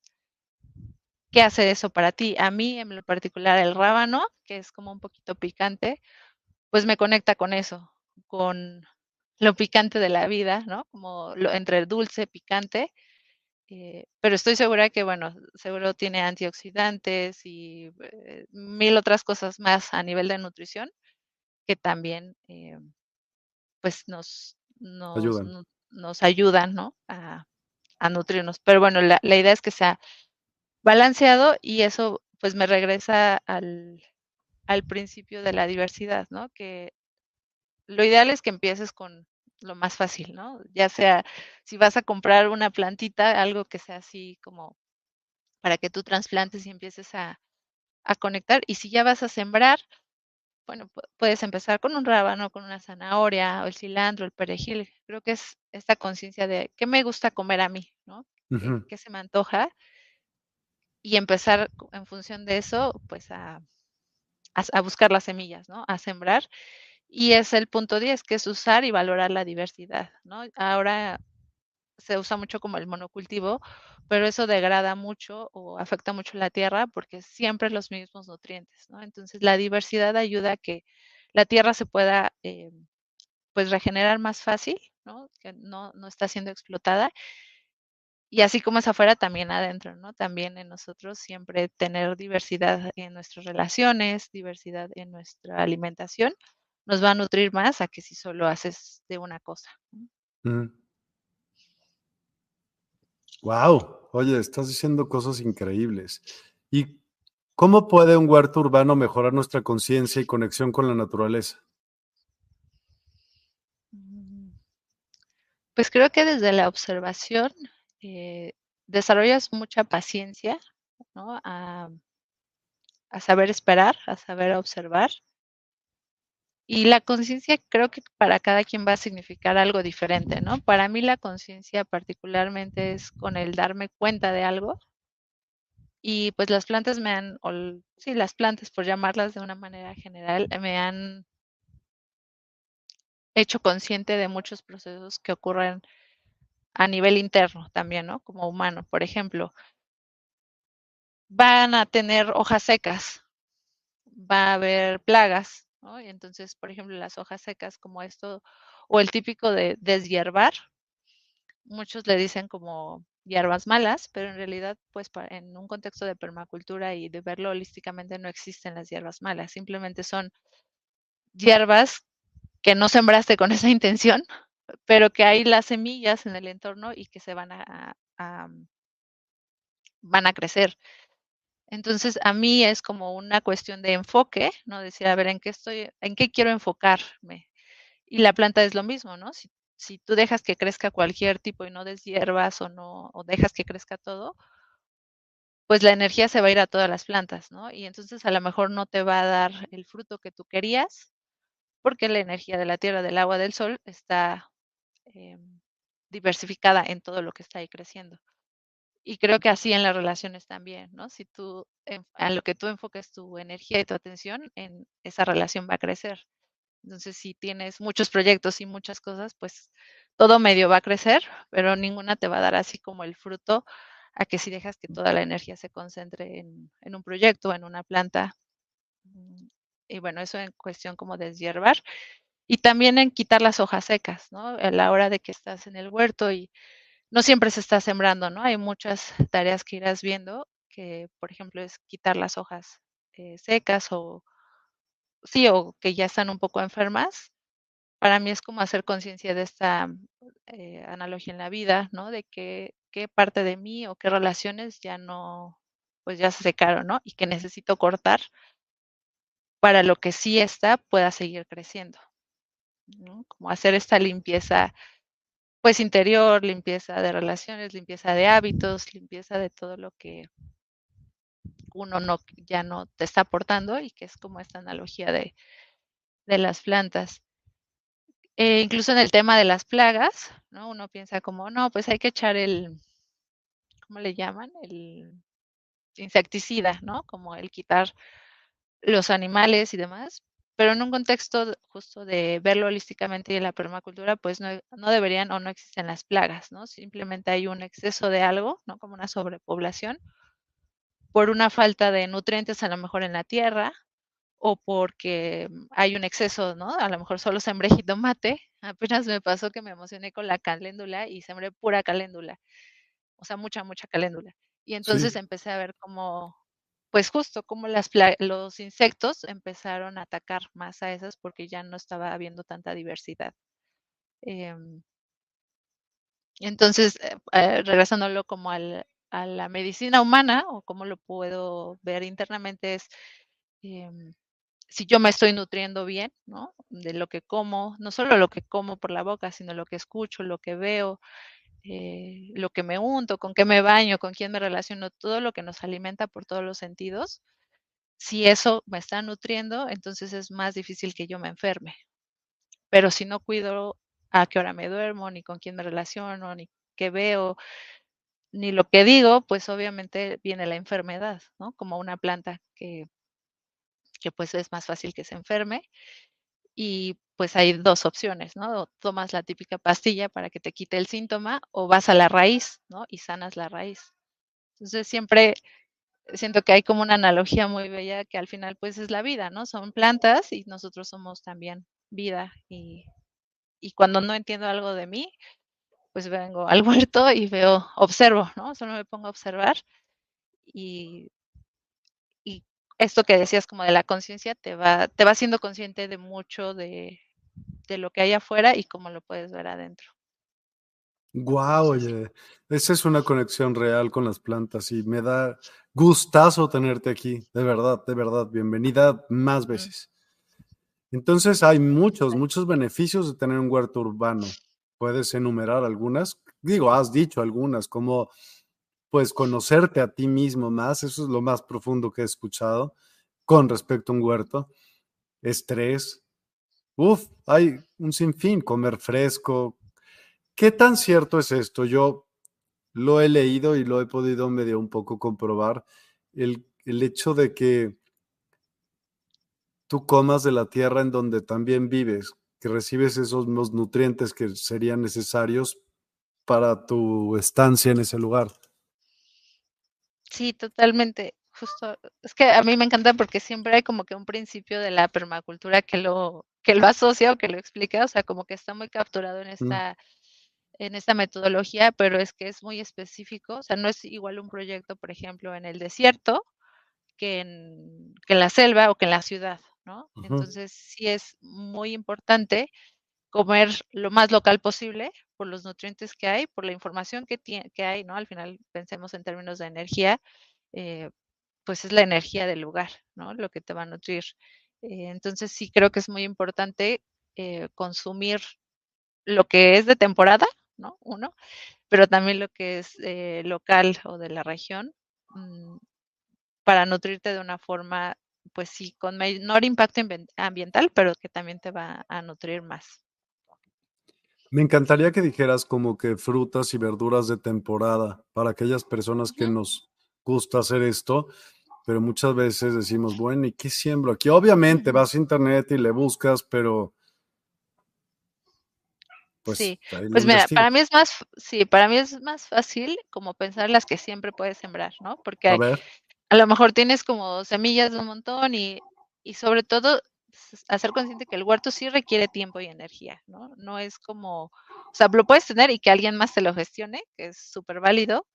¿Qué hace eso para ti? A mí, en lo particular, el rábano, que es como un poquito picante, pues me conecta con eso, con lo picante de la vida, ¿no? Como lo, entre dulce, picante. Eh, pero estoy segura que, bueno, seguro tiene antioxidantes y eh, mil otras cosas más a nivel de nutrición que también eh, pues nos, nos ayudan, nos, ayudan ¿no? A, a, nutrirnos. Pero bueno, la, la, idea es que sea balanceado y eso pues me regresa al, al principio de la diversidad, ¿no? Que lo ideal es que empieces con lo más fácil, ¿no? Ya sea si vas a comprar una plantita, algo que sea así como para que tú trasplantes y empieces a, a conectar. Y si ya vas a sembrar, bueno, puedes empezar con un rábano, con una zanahoria, o el cilantro, el perejil. Creo que es esta conciencia de qué me gusta comer a mí, ¿no? ¿Qué, se me antoja? Y empezar en función de eso, pues a, a, buscar las semillas, ¿no? A sembrar. Y es el punto 10, que es usar y valorar la diversidad, ¿no? Ahora se usa mucho como el monocultivo, pero eso degrada mucho o afecta mucho la tierra porque siempre los mismos nutrientes, ¿no? Entonces la diversidad ayuda a que la tierra se pueda eh, pues regenerar más fácil, ¿no? Que no, no está siendo explotada. Y así como es afuera, también adentro, ¿no? También en nosotros siempre tener diversidad en nuestras relaciones, diversidad en nuestra alimentación, nos va a nutrir más a que si solo haces de una cosa. Wow, oye, estás diciendo cosas increíbles. ¿Y cómo puede un huerto urbano mejorar nuestra conciencia y conexión con la naturaleza? Mm, pues creo que desde la observación eh, desarrollas mucha paciencia, ¿no? A, a saber esperar, a saber observar y la conciencia creo que para cada quien va a significar algo diferente, ¿no? Para mí la conciencia particularmente es con el darme cuenta de algo. Y pues las plantas me han, sí, las plantas, por llamarlas de una manera general, me han hecho consciente de muchos procesos que ocurren a nivel interno también, ¿no? Como humano, por ejemplo. Van a tener hojas secas, va a haber plagas, entonces, por ejemplo, las hojas secas como esto, o el típico de deshiervar, muchos le dicen como hierbas malas, pero en realidad, pues en un contexto de permacultura y de verlo holísticamente, no existen las hierbas malas, simplemente son hierbas que no sembraste con <laughs> esa intención, pero que hay las semillas en el entorno y que se van a, a van a crecer. Entonces, a mí es como una cuestión de enfoque, ¿no? Decir, a ver, ¿en qué estoy, en qué quiero enfocarme? Y la planta es lo mismo, ¿no? Si, si tú dejas que crezca cualquier tipo y no des hierbas o no, o dejas que crezca todo, pues la energía se va a ir a todas las plantas, ¿no? Y entonces a lo mejor no te va a dar el fruto que tú querías, porque la energía de la tierra, del agua, del sol está eh, diversificada en todo lo que está ahí creciendo. Y creo que así en las relaciones también, ¿no? Si tú, a lo que tú enfoques tu energía y tu atención, en esa relación va a crecer. Entonces, si tienes muchos proyectos y muchas cosas, pues todo medio va a crecer, pero ninguna te va a dar así como el fruto a que si dejas que toda la energía se concentre en, en un proyecto, en una planta. Mm, y bueno, eso en cuestión como de deshiervar. Y también en quitar las hojas secas, ¿no? A la hora de que estás en el huerto y no siempre se está sembrando, ¿no? Hay muchas tareas que irás viendo, que por ejemplo es quitar las hojas eh, secas o sí, o que ya están un poco enfermas. Para mí es como hacer conciencia de esta eh, analogía en la vida, ¿no? De que qué parte de mí o qué relaciones ya no, pues ya se secaron, ¿no? Y que necesito cortar para lo que sí está pueda seguir creciendo. Como hacer esta limpieza pues interior, limpieza de relaciones, limpieza de hábitos, limpieza de todo lo que uno no, ya no te está aportando y que es como esta analogía de, de las plantas. Eh, incluso en el tema de las plagas, ¿no? Uno piensa como, no, pues hay que echar el, ¿cómo le llaman? El insecticida, ¿no? Como el quitar los animales y demás, pero en un contexto justo de verlo holísticamente y en la permacultura, pues no, no, deberían o no existen las plagas, ¿no? Simplemente hay un exceso de algo, ¿no? Como una sobrepoblación, por una falta de nutrientes a lo mejor en la tierra, o porque hay un exceso, ¿no? A lo mejor solo sembré jitomate, apenas me pasó que me emocioné con la caléndula y sembré pura caléndula, o sea, mucha, mucha caléndula. Y entonces sí. empecé a ver como pues justo como las los insectos empezaron a atacar más a esas porque ya no estaba habiendo tanta diversidad. Eh, entonces, eh, eh, regresándolo como al, a la medicina humana o como lo puedo ver internamente es em, si yo me estoy nutriendo bien, ¿no? De lo que como, no solo lo que como por la boca, sino lo que escucho, lo que veo, eh, lo que me unto, con qué me baño, con quién me relaciono, todo lo que nos alimenta por todos los sentidos, si eso me está nutriendo, entonces es más difícil que yo me enferme. Pero si no cuido a qué hora me duermo, ni con quién me relaciono, ni qué veo, ni lo que digo, pues obviamente viene la enfermedad, ¿no? Como una planta que, que pues es más fácil que se enferme y pues hay dos opciones, ¿no? O tomas la típica pastilla para que te quite el síntoma o vas a la raíz, ¿no? Y sanas la raíz. Entonces siempre siento que hay como una analogía muy bella que al final pues es la vida, ¿no? Son plantas y nosotros somos también vida y, y cuando no entiendo algo de mí, pues vengo al <laughs> huerto y veo, observo, ¿no? Solo me pongo a observar y, y esto que decías como de la conciencia te va, te va siendo consciente de mucho de, de, lo que hay afuera y cómo lo puedes ver adentro. Wow, oye, esa es una conexión real con las plantas y me da gustazo tenerte aquí, de verdad, de verdad, bienvenida más veces. Entonces hay muchos, muchos beneficios de tener un huerto urbano. Puedes enumerar algunas, digo, has dicho algunas, como pues conocerte a ti mismo más, eso es lo más profundo que he escuchado con respecto a un huerto. Estrés. Uf, hay un sinfín, comer fresco. ¿Qué tan cierto es esto? Yo lo he leído y lo he podido medio un poco comprobar. El, el hecho de que tú comas de la tierra en donde también vives, que recibes esos nutrientes que serían necesarios para tu estancia en ese lugar. Sí, totalmente. Justo, es que a mí me encanta porque siempre hay como que un principio de la permacultura que lo, que lo asocia o que lo explica, o sea, como que está muy capturado en esta, mm. en esta metodología, pero es que es muy específico, o sea, no es igual un proyecto, por ejemplo, en el desierto que en, que en la selva o que en la ciudad, ¿no? Uh -huh. Entonces, sí es muy importante comer lo más local posible por los nutrientes que hay, por la información que, tiene, que hay, ¿no? Al final pensemos en términos de energía, eh, pues es la energía del lugar, ¿no? Lo que te va a nutrir. Eh, entonces sí creo que es muy importante eh, consumir lo que es de temporada, ¿no? Uno, pero también lo que es local o de la región, mmm, para nutrirte de una forma, pues sí, con menor impacto ambiental, pero que también te va a nutrir más. Me encantaría que dijeras como que frutas y verduras de temporada para aquellas personas que nos gusta hacer esto, pero muchas veces decimos, bueno, ¿y qué siembro aquí? Obviamente vas a internet y le buscas, pero pues, sí, pues mira, para mí es más, sí, para mí es más fácil como pensar las que siempre puedes sembrar, ¿no? Porque a, a lo mejor tienes como semillas de un montón y, y sobre todo hacer consciente que el huerto sí requiere tiempo y energía, ¿no? No es como, o sea, lo puedes tener y que alguien más te lo gestione, que es súper válido,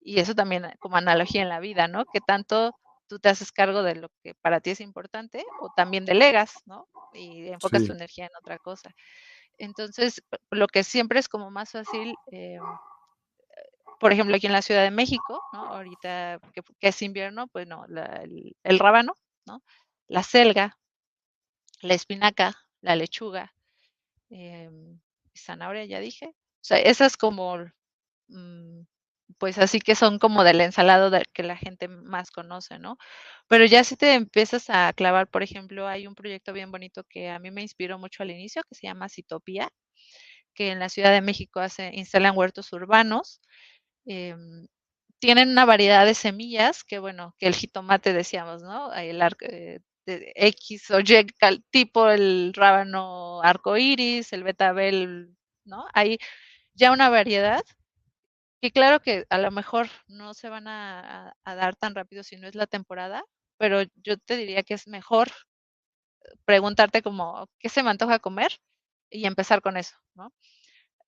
y eso también como analogía en la vida, ¿no? Que tanto tú te haces cargo de lo que para ti es importante o también delegas, ¿no? Y enfocas tu energía en otra cosa. Entonces, lo que siempre es como más fácil, eh, por ejemplo, aquí en la Ciudad de México, ¿no? Ahorita que, es invierno, pues no, el, el, rábano, ¿no? La selga, la espinaca, la lechuga, eh, zanahoria, ya dije. O sea, esas como, mm, pues así que son como del ensalado que la gente más conoce, ¿no? Pero ya si te empiezas a clavar, por ejemplo, hay un proyecto bien bonito que a mí me inspiró mucho al inicio, que se llama Citopía, que en la Ciudad de México hace, instalan huertos urbanos. Em, tienen una variedad de semillas que, bueno, que el jitomate decíamos, ¿no? El eh, X o Y tipo, el rábano arcoíris, el betabel, ¿no? Hay ya una variedad que claro que a lo mejor no se van a, dar tan rápido si no es la temporada, pero yo te diría que es mejor preguntarte como, ¿qué se me antoja comer? Y empezar con eso, ¿no?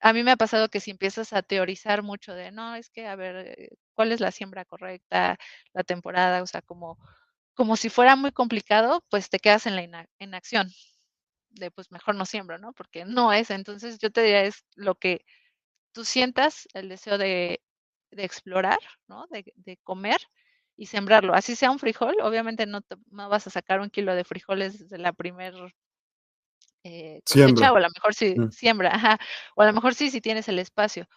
A mí me ha pasado que si empiezas a teorizar mucho de, no, es que, a ver, eh, ¿cuál es la siembra correcta, la temporada? O sea, como como si fuera muy complicado, pues te quedas en la inacción de pues mejor no siembro, ¿no? Porque no es. Entonces yo te diría es lo que tú sientas el deseo de, explorar, ¿no? De, comer y sembrarlo. Así sea un frijol, obviamente no, vas a sacar un kilo de frijoles de la primer eh, cosecha, o a lo mejor sí mm. siembra, ajá, o a lo mejor sí si tienes el espacio,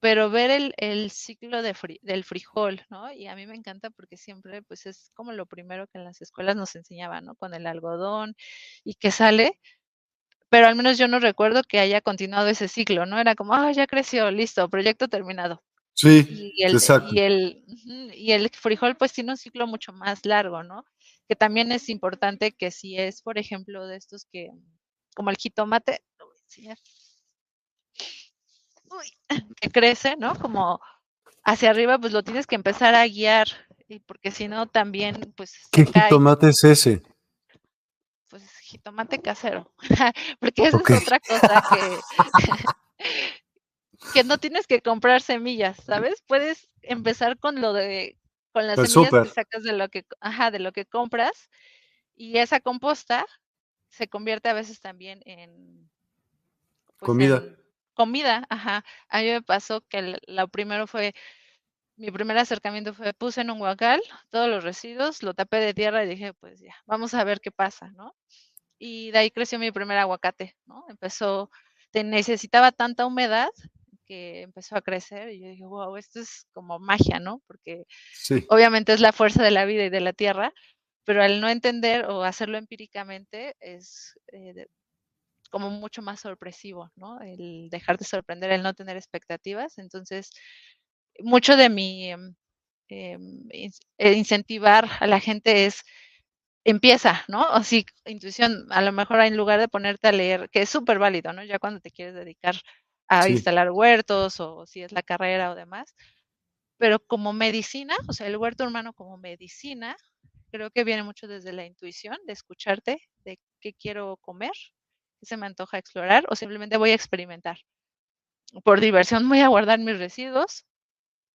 pero ver el, el ciclo de del frijol, ¿no? Y a mí me encanta porque siempre, pues es como lo primero que en las escuelas nos enseñaban, ¿no? Con el algodón y que sale, pero al menos yo no recuerdo que haya continuado ese ciclo, ¿no? Era como, ah, ya creció, listo, proyecto terminado. Sí, y el, exacto. Y el, y el frijol pues tiene un ciclo mucho más largo, ¿no? Que también es importante que si es, por ejemplo, de estos que, como el jitomate, lo voy a enseñar que crece, ¿no? Como hacia arriba, pues lo tienes que empezar a guiar, y porque si no también, pues... ¿Qué jitomate es ese? Pues jitomate casero, <laughs> porque esa es otra cosa que, <laughs> que no tienes que comprar semillas, ¿sabes? Puedes empezar con lo de, con las semillas que sacas de lo que, ajá, de lo que compras, y esa composta se convierte a veces también en... Pues, Comida comida, ajá. A mí me pasó que lo primero fue, mi primer acercamiento fue, puse en un guacal todos los residuos, lo tapé de tierra y dije, pues ya, vamos a ver qué pasa, ¿no? Y de ahí creció mi primer aguacate, ¿no? Empezó, te necesitaba tanta humedad que empezó a crecer y yo dije, wow, esto es como magia, ¿no? Porque obviamente es la fuerza de la vida y de la tierra, pero al no entender o hacerlo empíricamente es eh, como mucho más sorpresivo, ¿no? El dejar de sorprender, el no tener expectativas. Entonces, mucho de mi em, em, eh, incentivar a la gente es empieza, ¿no? O si intuición, a lo mejor en lugar de ponerte a leer, que es súper válido, ¿no? Ya cuando te quieres dedicar a instalar huertos o si es la carrera o demás, pero como medicina, o sea, el huerto humano como medicina, creo que viene mucho desde la intuición, de escucharte, de qué quiero comer, se me antoja explorar o simplemente voy a experimentar. Por diversión voy a guardar mis residuos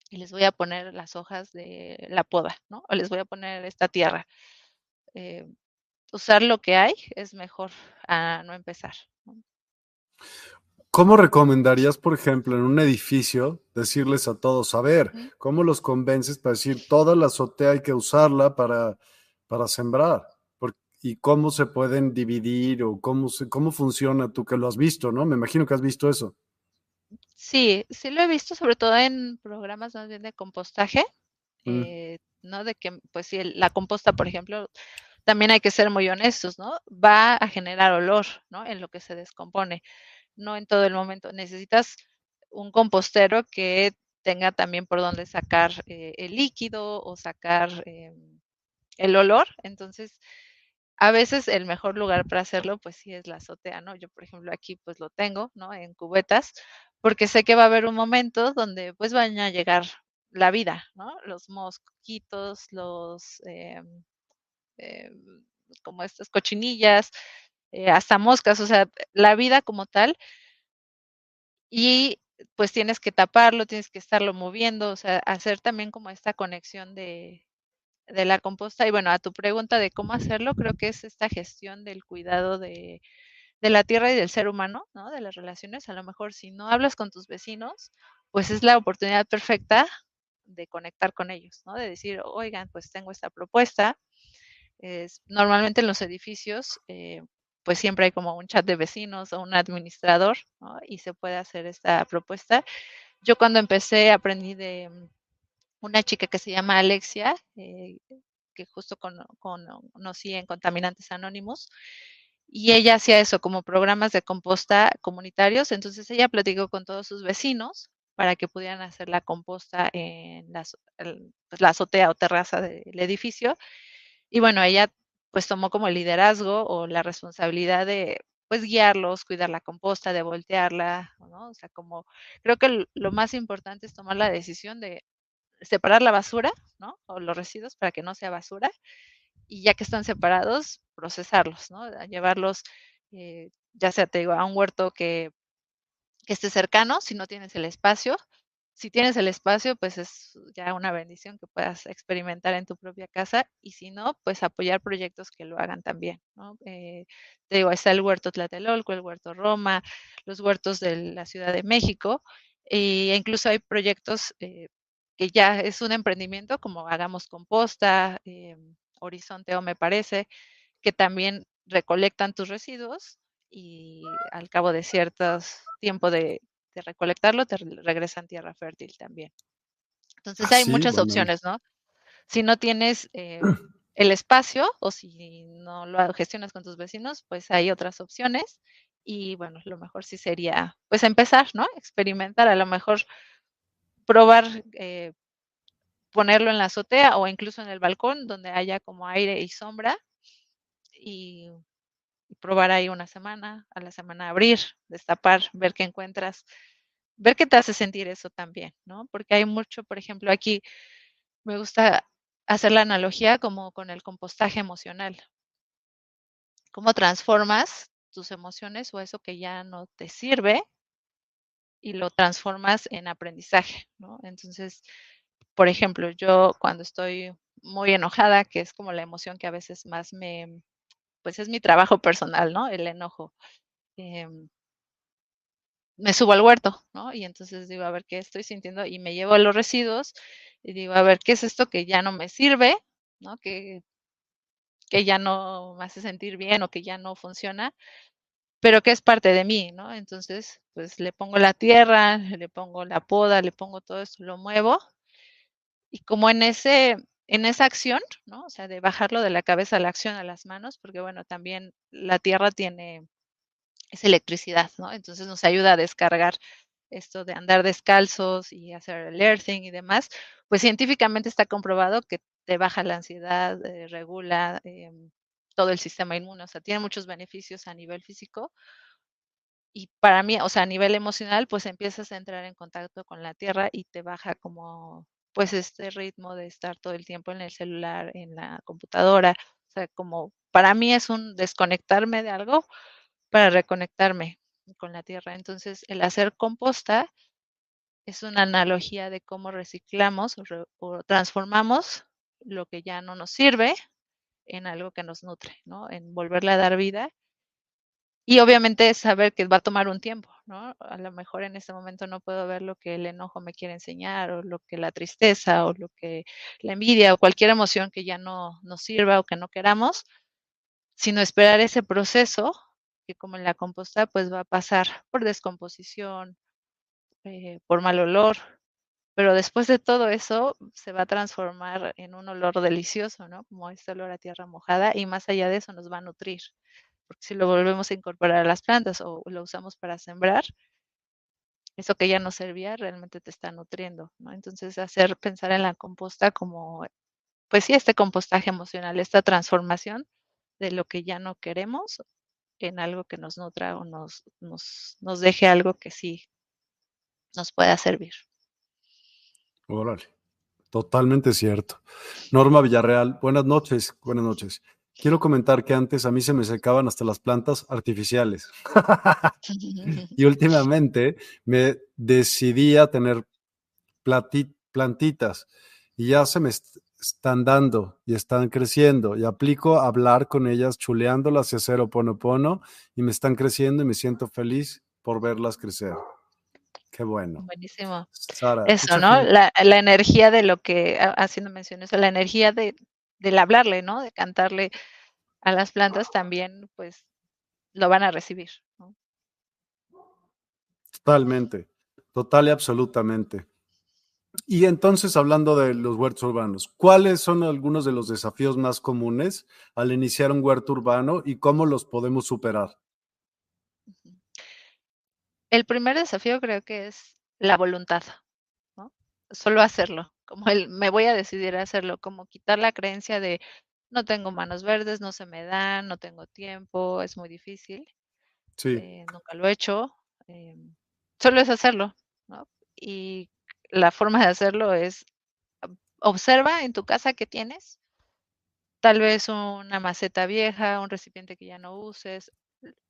y les voy a poner las hojas de la poda, ¿no? O les voy a poner esta tierra. Eh, usar lo que hay es mejor a no empezar. ¿Cómo recomendarías, por ejemplo, en un edificio, decirles a todos, a ver, ¿cómo los convences para decir toda la azotea hay que usarla para, para sembrar? Y cómo se pueden dividir o cómo, cómo funciona, tú que lo has visto, ¿no? Me imagino que has visto eso. Sí, sí lo he visto, sobre todo en programas más bien de compostaje, mm. eh, ¿no? De que, pues si la composta, por ejemplo, también hay que ser muy honestos, ¿no? Va a generar olor, ¿no? En lo que se descompone, no en todo el momento. Necesitas un compostero que tenga también por dónde sacar eh, el líquido o sacar em, el olor. Entonces, a veces el mejor lugar para hacerlo, pues sí es la azotea, ¿no? Yo, por ejemplo, aquí pues lo tengo, ¿no? En cubetas, porque sé que va a haber un momento donde pues van a llegar la vida, ¿no? Los mosquitos, los, em, eh, como estas cochinillas, eh, hasta moscas, o sea, la vida como tal. Y pues tienes que taparlo, tienes que estarlo moviendo, o sea, hacer también como esta conexión de, de la composta. Y bueno, a tu pregunta de cómo hacerlo, creo que es esta gestión del cuidado de, de la tierra y del ser humano, ¿no? De las relaciones. A lo mejor si no hablas con tus vecinos, pues es la oportunidad perfecta de conectar con ellos, ¿no? De decir, oigan, pues tengo esta propuesta. Es, normalmente en los edificios, eh, pues siempre hay como un chat de vecinos o un administrador, ¿no? Y se puede hacer esta propuesta. Yo cuando empecé aprendí de una chica que se llama Alexia, eh, que justo con, con, conocí en Contaminantes Anónimos, y ella hacía eso como programas de composta comunitarios. Entonces ella platicó con todos sus vecinos para que pudieran hacer la composta en pues, la azotea o terraza del edificio. Y bueno, ella pues tomó como el liderazgo o la responsabilidad de pues guiarlos, cuidar la composta, de voltearla, ¿no? O sea, como creo que lo más importante es tomar la decisión de separar la basura, ¿no? O los residuos para que no sea basura y ya que están separados, procesarlos, ¿no? Llevarlos, eh, ya sea, te digo, a un huerto que, esté cercano, si no tienes el espacio. Si tienes el espacio, pues es ya una bendición que puedas experimentar en tu propia casa y si no, pues apoyar proyectos que lo hagan también, ¿no? Eh, te digo, está el huerto Tlatelolco, el huerto Roma, los huertos de la Ciudad de México e incluso hay proyectos eh, que ya es un emprendimiento como hagamos composta, eh, Horizonte o me parece, que también recolectan tus residuos y al cabo de cierto tiempo de, recolectarlo te regresan tierra fértil también. Entonces hay muchas opciones, ¿no? Si no tienes eh, <clears throat> el espacio o si no lo gestionas con tus vecinos, pues hay otras opciones y bueno, lo mejor sí sería pues empezar, ¿no? Experimentar, a lo mejor probar eh, ponerlo en la azotea o incluso en el balcón donde haya como aire y sombra y, probar ahí una semana, a la semana abrir, destapar, ver qué encuentras, ver qué te hace sentir eso también, ¿no? Porque hay mucho, por ejemplo, aquí me gusta hacer la analogía como con el compostaje emocional. ¿Cómo transformas tus emociones o eso que ya no te sirve y lo transformas en aprendizaje, ¿no? Entonces, por ejemplo, yo cuando estoy muy enojada, que es como la emoción que a veces más me, pues es mi trabajo personal, ¿no? El enojo. Em, me subo al huerto, ¿no? Y entonces digo, a ver qué estoy sintiendo y me llevo los residuos y digo, a ver, ¿qué es esto que ya no me sirve, ¿no? Que, que ya no me hace sentir bien o que ya no funciona, pero que es parte de mí, ¿no? Entonces, pues le pongo la tierra, le pongo la poda, le pongo todo esto, lo muevo y como en ese en esa acción, ¿no? O sea, de bajarlo de la cabeza a la acción a las manos, porque bueno, también la tierra tiene es electricidad, ¿no? Entonces nos ayuda a descargar esto de andar descalzos y hacer el earthing y demás, pues científicamente está comprobado que te baja la ansiedad, eh, regula eh, todo el sistema inmune, o sea, tiene muchos beneficios a nivel físico. Y para mí, o sea, a nivel emocional, pues empiezas a entrar en contacto con la tierra y te baja como pues este ritmo de estar todo el tiempo en el celular, en la computadora. O sea, como para mí es un desconectarme de algo para reconectarme con la tierra. Entonces, el hacer composta es una analogía de cómo reciclamos o, transformamos lo que ya no nos sirve en algo que nos nutre, ¿no? En volverle a dar vida y obviamente saber que va a tomar un tiempo, ¿no? A lo mejor en este momento no puedo ver lo que el enojo me quiere enseñar o lo que la tristeza o lo que la envidia o cualquier emoción que ya no nos sirva o que no queramos, sino esperar ese proceso que como en la composta pues va a pasar por descomposición, eh, por mal olor, pero después de todo eso se va a transformar en un olor delicioso, ¿no? Como este olor a tierra mojada y más allá de eso nos va a nutrir porque si lo volvemos a incorporar a las plantas o lo usamos para sembrar, eso que ya no servía realmente te está nutriendo, ¿no? Entonces, hacer pensar en la composta como, pues sí, este compostaje emocional, esta transformación de lo que ya no queremos en algo que nos nutra o nos, nos, nos deje algo que sí nos pueda servir. Órale. Totalmente cierto. Norma Villarreal, buenas noches, buenas noches. Quiero comentar que antes a mí se me secaban hasta las plantas artificiales. <laughs> y últimamente me decidí a tener plantitas y ya se me están dando y están creciendo y aplico hablar con ellas, chuleándolas y hacer oponopono y me están creciendo y me siento feliz por verlas crecer. Qué bueno. Buenísimo. eso, ¿no? La, energía de lo que, haciendo mención eso, la energía de, del hablarle, ¿no? De cantarle a las plantas también, pues lo van a recibir. Totalmente, total y absolutamente. Y entonces, hablando de los huertos urbanos, ¿cuáles son algunos de los desafíos más comunes al iniciar un huerto urbano y cómo los podemos superar? El primer desafío creo que es la voluntad, ¿no? Solo hacerlo, como el me voy a decidir a hacerlo, como quitar la creencia de no tengo manos verdes, no se me dan, no tengo tiempo, es muy difícil. Sí. Eh, nunca lo he hecho. Em, solo es hacerlo, ¿no? Y la forma de hacerlo es observa en tu casa qué tienes. Tal vez una maceta vieja, un recipiente que ya no uses,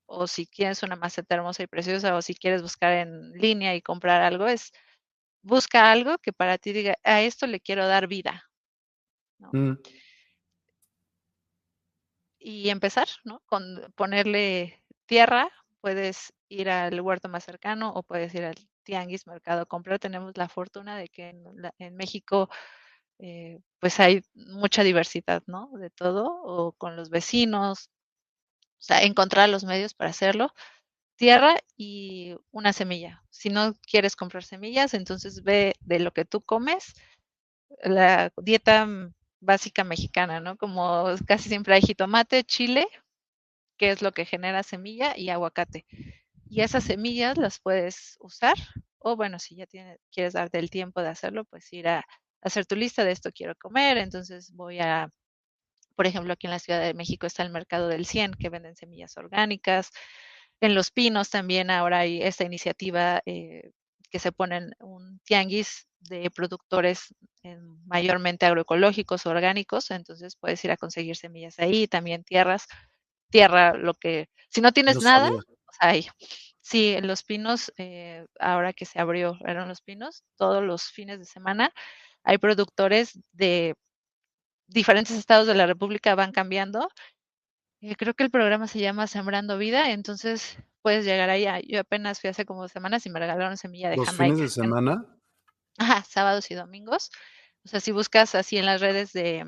o si quieres una maceta hermosa y preciosa, o si quieres buscar en línea y comprar algo, es busca algo que para ti diga, a esto le quiero dar vida. Mm. Y empezar, ¿no? Con ponerle tierra, puedes ir al huerto más cercano o puedes ir al tianguis, mercado comprar. Tenemos la fortuna de que en, México eh, pues hay mucha diversidad, ¿no? De todo, o con los vecinos, o sea, encontrar los medios para hacerlo. Tierra y una semilla. Si no quieres comprar semillas, entonces ve de lo que tú comes, la dieta básica mexicana, ¿no? Como casi siempre hay jitomate, chile, que es lo que genera semilla, y aguacate. Y esas semillas las puedes usar, o bueno, si ya quieres darte el tiempo de hacerlo, pues ir a hacer tu lista de esto quiero comer, entonces voy a por ejemplo, aquí en la Ciudad de México está el mercado del 100 que venden semillas orgánicas. En Los Pinos también ahora hay esta iniciativa eh, que se ponen un tianguis de productores mayormente agroecológicos, orgánicos, entonces puedes ir a conseguir semillas ahí, también tierras, tierra, lo que, si no tienes nada, hay. Sí, en Los Pinos, eh, ahora que se abrió, eran Los Pinos, todos los fines de semana hay productores de diferentes estados de la República van cambiando. Eh, creo que el programa se llama Sembrando Vida, entonces puedes llegar ahí. Yo apenas fui hace como semanas y me regalaron semilla de ¿Los fines de semana? Ajá, sábados y domingos. O sea, si buscas así en las redes de,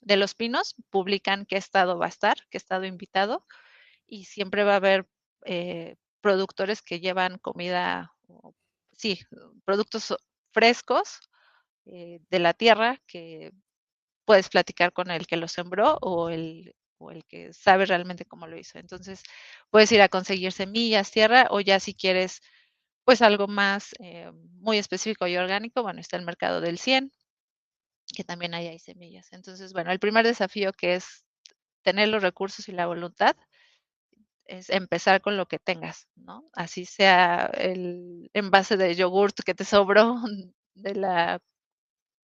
de Los Pinos, publican qué estado va a estar, qué estado invitado, y siempre va a haber eh, productores que llevan comida, sí, productos frescos eh, de la tierra que puedes platicar con el que lo sembró o el, o el que sabe realmente cómo lo hizo. Entonces, puedes ir a conseguir semillas, tierra, o ya si quieres, pues algo más eh, muy específico y orgánico, bueno, está el mercado del 100, que también ahí hay semillas. Entonces, bueno, el primer desafío que es tener los recursos y la voluntad es empezar con lo que tengas, ¿no? Así sea el envase de yogurt que te sobró <laughs> de la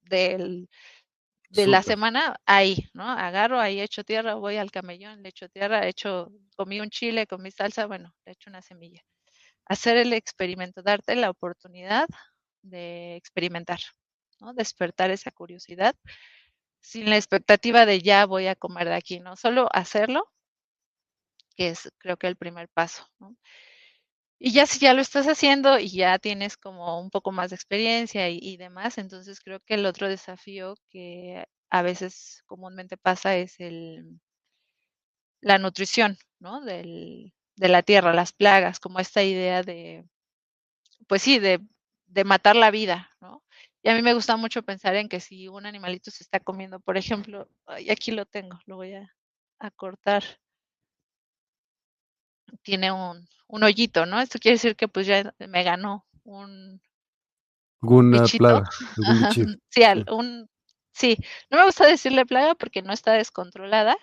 del de la semana ahí, ¿no? Agarro, ahí echo tierra, voy al camellón, le echo tierra, hecho, comí un chile, comí salsa, bueno, le echo una semilla. Hacer el experimento, darte la oportunidad de experimentar, ¿no? Despertar esa curiosidad sin la expectativa de ya voy a comer de aquí, ¿no? Solo hacerlo, que es creo que el primer paso, ¿no? Y ya si ya lo estás haciendo y ya tienes como un poco más de experiencia y, demás, entonces creo que el otro desafío que a veces comúnmente pasa es el, la nutrición, ¿no? Del, de la tierra, las plagas, como esta idea de, pues sí, de, de matar la vida, ¿no? Y a mí me gusta mucho pensar en que si un animalito se está comiendo, por ejemplo, y aquí lo tengo, lo voy a, a cortar tiene un, un hoyito, ¿no? Esto quiere decir que pues ya me ganó un alguna plaga, <laughs> sí, un, sí, no me gusta decirle plaga porque no está descontrolada,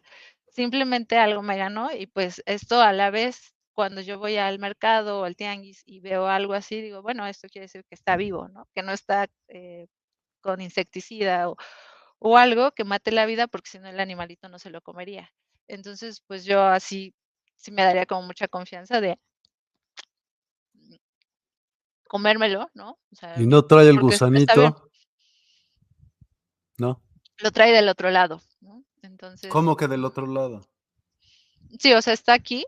simplemente algo me ganó y pues esto a la vez cuando yo voy al mercado o al tianguis y veo algo así, digo, bueno, esto quiere decir que está vivo, ¿no? Que no está eh, con insecticida o, o algo que mate la vida porque si no el animalito no se lo comería. Entonces, pues yo así sí me daría como mucha confianza de comérmelo, ¿no? O sea, y no trae el gusanito. ¿No? Lo trae del otro lado, ¿no? Entonces. ¿Cómo que del otro lado? Sí, o sea, está aquí.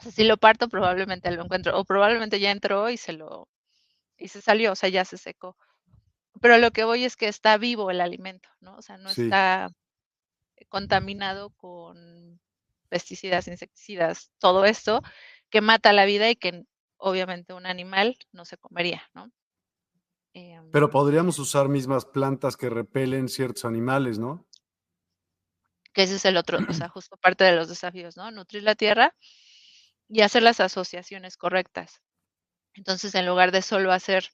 si lo parto, probablemente lo encuentro. O probablemente ya entró y se lo. y se salió, o sea, ya se secó. Pero lo que voy es que está vivo el alimento, ¿no? O sea, no está contaminado con pesticidas, insecticidas, todo esto que mata la vida y que obviamente un animal no se comería, ¿no? Em, Pero podríamos usar mismas plantas que repelen ciertos animales, ¿no? Que ese es el otro, o sea, <clears throat> justo parte de los desafíos, ¿no? Nutrir la tierra y hacer las asociaciones correctas. Entonces, en lugar de solo hacer,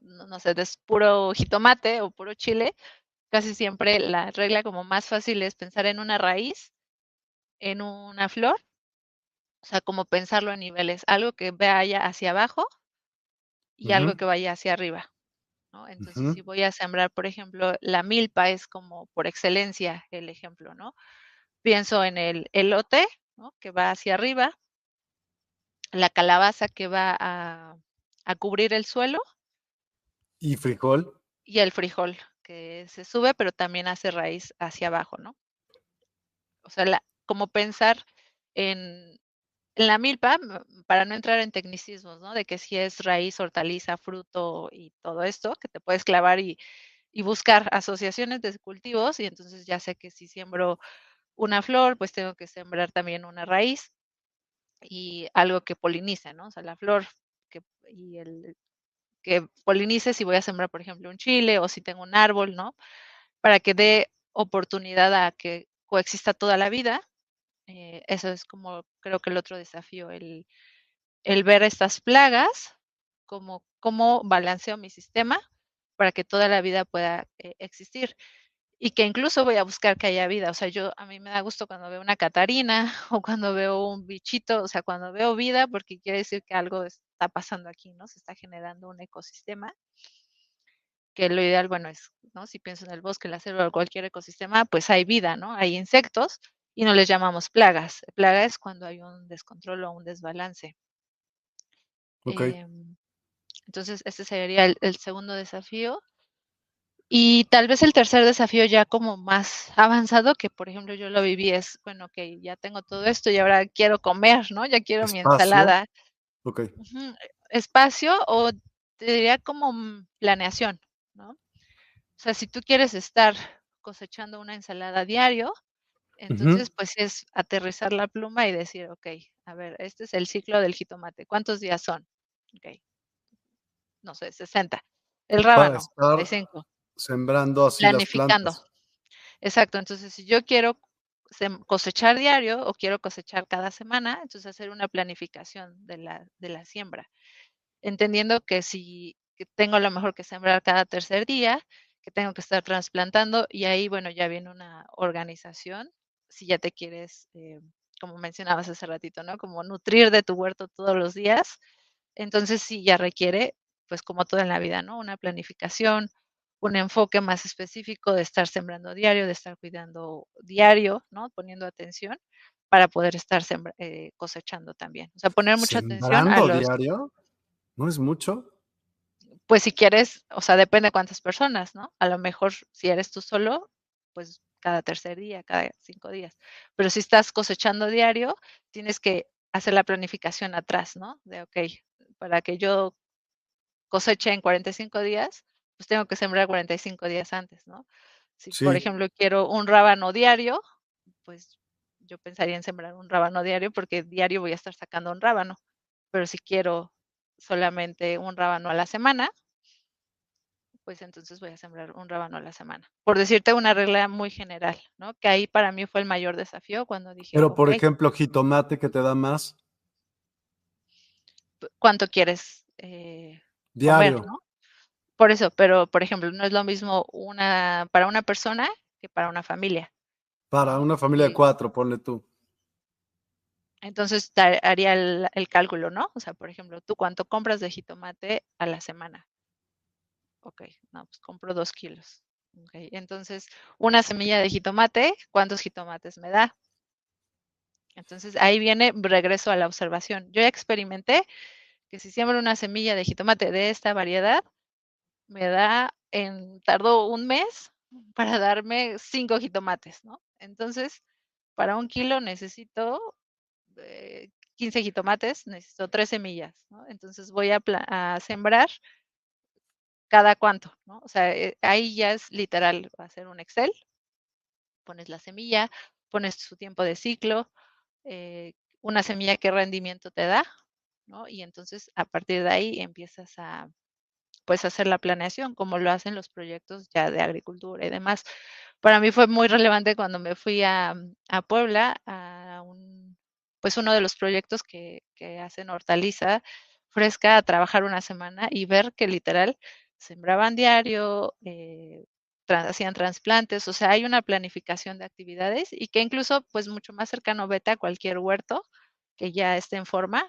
no, sé, de puro jitomate o puro chile, casi siempre la regla como más fácil es pensar en una raíz, en una flor, o sea, como pensarlo a niveles, algo que vaya hacia abajo y algo que vaya hacia arriba. Entonces, si voy a sembrar, por ejemplo, la milpa es como por excelencia el ejemplo, ¿no? Pienso en el elote, ¿no? Que va hacia arriba, la calabaza que va a, cubrir el suelo. ¿Y frijol? Y el frijol, que se sube, pero también hace raíz hacia abajo, ¿no? O sea, como pensar en, la milpa, para no entrar en tecnicismos, ¿no? De que si es raíz, hortaliza, fruto y todo esto, que te puedes clavar y, buscar asociaciones de cultivos y entonces ya sé que si siembro una flor, pues tengo que sembrar también una raíz y algo que polinice, ¿no? O sea, la flor que, y el que polinice si voy a sembrar, por ejemplo, un chile o si tengo un árbol, ¿no? Para que dé oportunidad a que coexista toda la vida eh, eso es como creo que el otro desafío, el, ver estas plagas, como cómo balanceo mi sistema para que toda la vida pueda eh, existir y que incluso voy a buscar que haya vida. O sea, yo a mí me da gusto cuando veo una catarina <laughs> o cuando veo un bichito, o sea, cuando veo vida, porque quiere decir que algo está pasando aquí, ¿no? Se está generando un ecosistema. Que lo ideal, bueno, es, ¿no? Si pienso en el bosque, la selva o cualquier ecosistema, pues hay vida, ¿no? Hay insectos, y no les llamamos plagas. Plaga es cuando hay un descontrol o un desbalance. Em, entonces, este sería el, segundo desafío. Y tal vez el tercer desafío ya como más avanzado, que por ejemplo yo lo viví, es, bueno, que ya tengo todo esto y ahora quiero comer, ¿no? Ya quiero mi ensalada. Ok. Espacio o te diría como planeación, ¿no? O sea, si tú quieres estar cosechando una ensalada diario, entonces, pues es aterrizar la pluma y decir, ok, a ver, este es el ciclo del jitomate. ¿Cuántos días son? Ok. No sé, 60. El rábano, 35. Sembrando así Planificando. Las Exacto. Entonces, si yo quiero cosechar diario o quiero cosechar cada semana, entonces hacer una planificación de la, de la siembra. Entendiendo que si tengo lo mejor que sembrar cada tercer día, que tengo que estar trasplantando y ahí, bueno, ya viene una organización si ya te quieres, eh, como mencionabas hace ratito, ¿no? Como nutrir de tu huerto todos los días. Entonces sí ya requiere, pues como todo en la vida, ¿no? Una planificación, un enfoque más específico de estar sembrando diario, de estar cuidando diario, ¿no? Poniendo atención para poder estar eh, cosechando también. O sea, poner mucha atención a los... diario? ¿No es mucho? Pues si quieres, o sea, depende de cuántas personas, ¿no? A lo mejor si eres tú solo, pues cada tercer día, cada cinco días. Pero si estás cosechando diario, tienes que hacer la planificación atrás, ¿no? De, ok, para que yo coseche en 45 días, pues tengo que sembrar 45 días antes, ¿no? Si, por ejemplo, quiero un rábano diario, pues yo pensaría en sembrar un rábano diario porque diario voy a estar sacando un rábano. Pero si quiero solamente un rábano a la semana, pues entonces voy a sembrar un rábano a la semana. Por decirte una regla muy general, ¿no? Que ahí para mí fue el mayor desafío cuando dije. Pero, por ejemplo, jitomate que te da más. ¿Cuánto quieres? Eh, Diario. Por eso, pero por ejemplo, no es lo mismo una para una persona que para una familia. Para una familia de cuatro, ponle tú. Entonces haría el, cálculo, ¿no? O sea, por ejemplo, tú cuánto compras de jitomate a la semana Ok, no, pues compro dos kilos. Okay, entonces, una semilla de jitomate, ¿cuántos jitomates me da? Entonces, ahí viene, regreso a la observación. Yo experimenté que si siembro una semilla de jitomate de esta variedad, me da, en, tardó un mes para darme cinco jitomates, ¿no? Entonces, para un kilo necesito 15 eh, jitomates, necesito tres semillas. Entonces voy a sembrar cada cuánto, ¿no? O sea, eh, ahí ya es literal, ser un Excel, pones la semilla, pones su tiempo de ciclo, eh, una semilla qué rendimiento te da, ¿no? Y entonces a partir de ahí empiezas a, pues, hacer la planeación, como lo hacen los proyectos ya de agricultura y demás. Para mí fue muy relevante cuando me fui a, a Puebla, a un, pues uno de los proyectos que, que hacen hortaliza fresca, a trabajar una semana y ver que literal sembraban diario, eh, hacían trasplantes, o sea, hay una planificación de actividades y que incluso pues mucho más cercano vete a cualquier huerto que ya esté en forma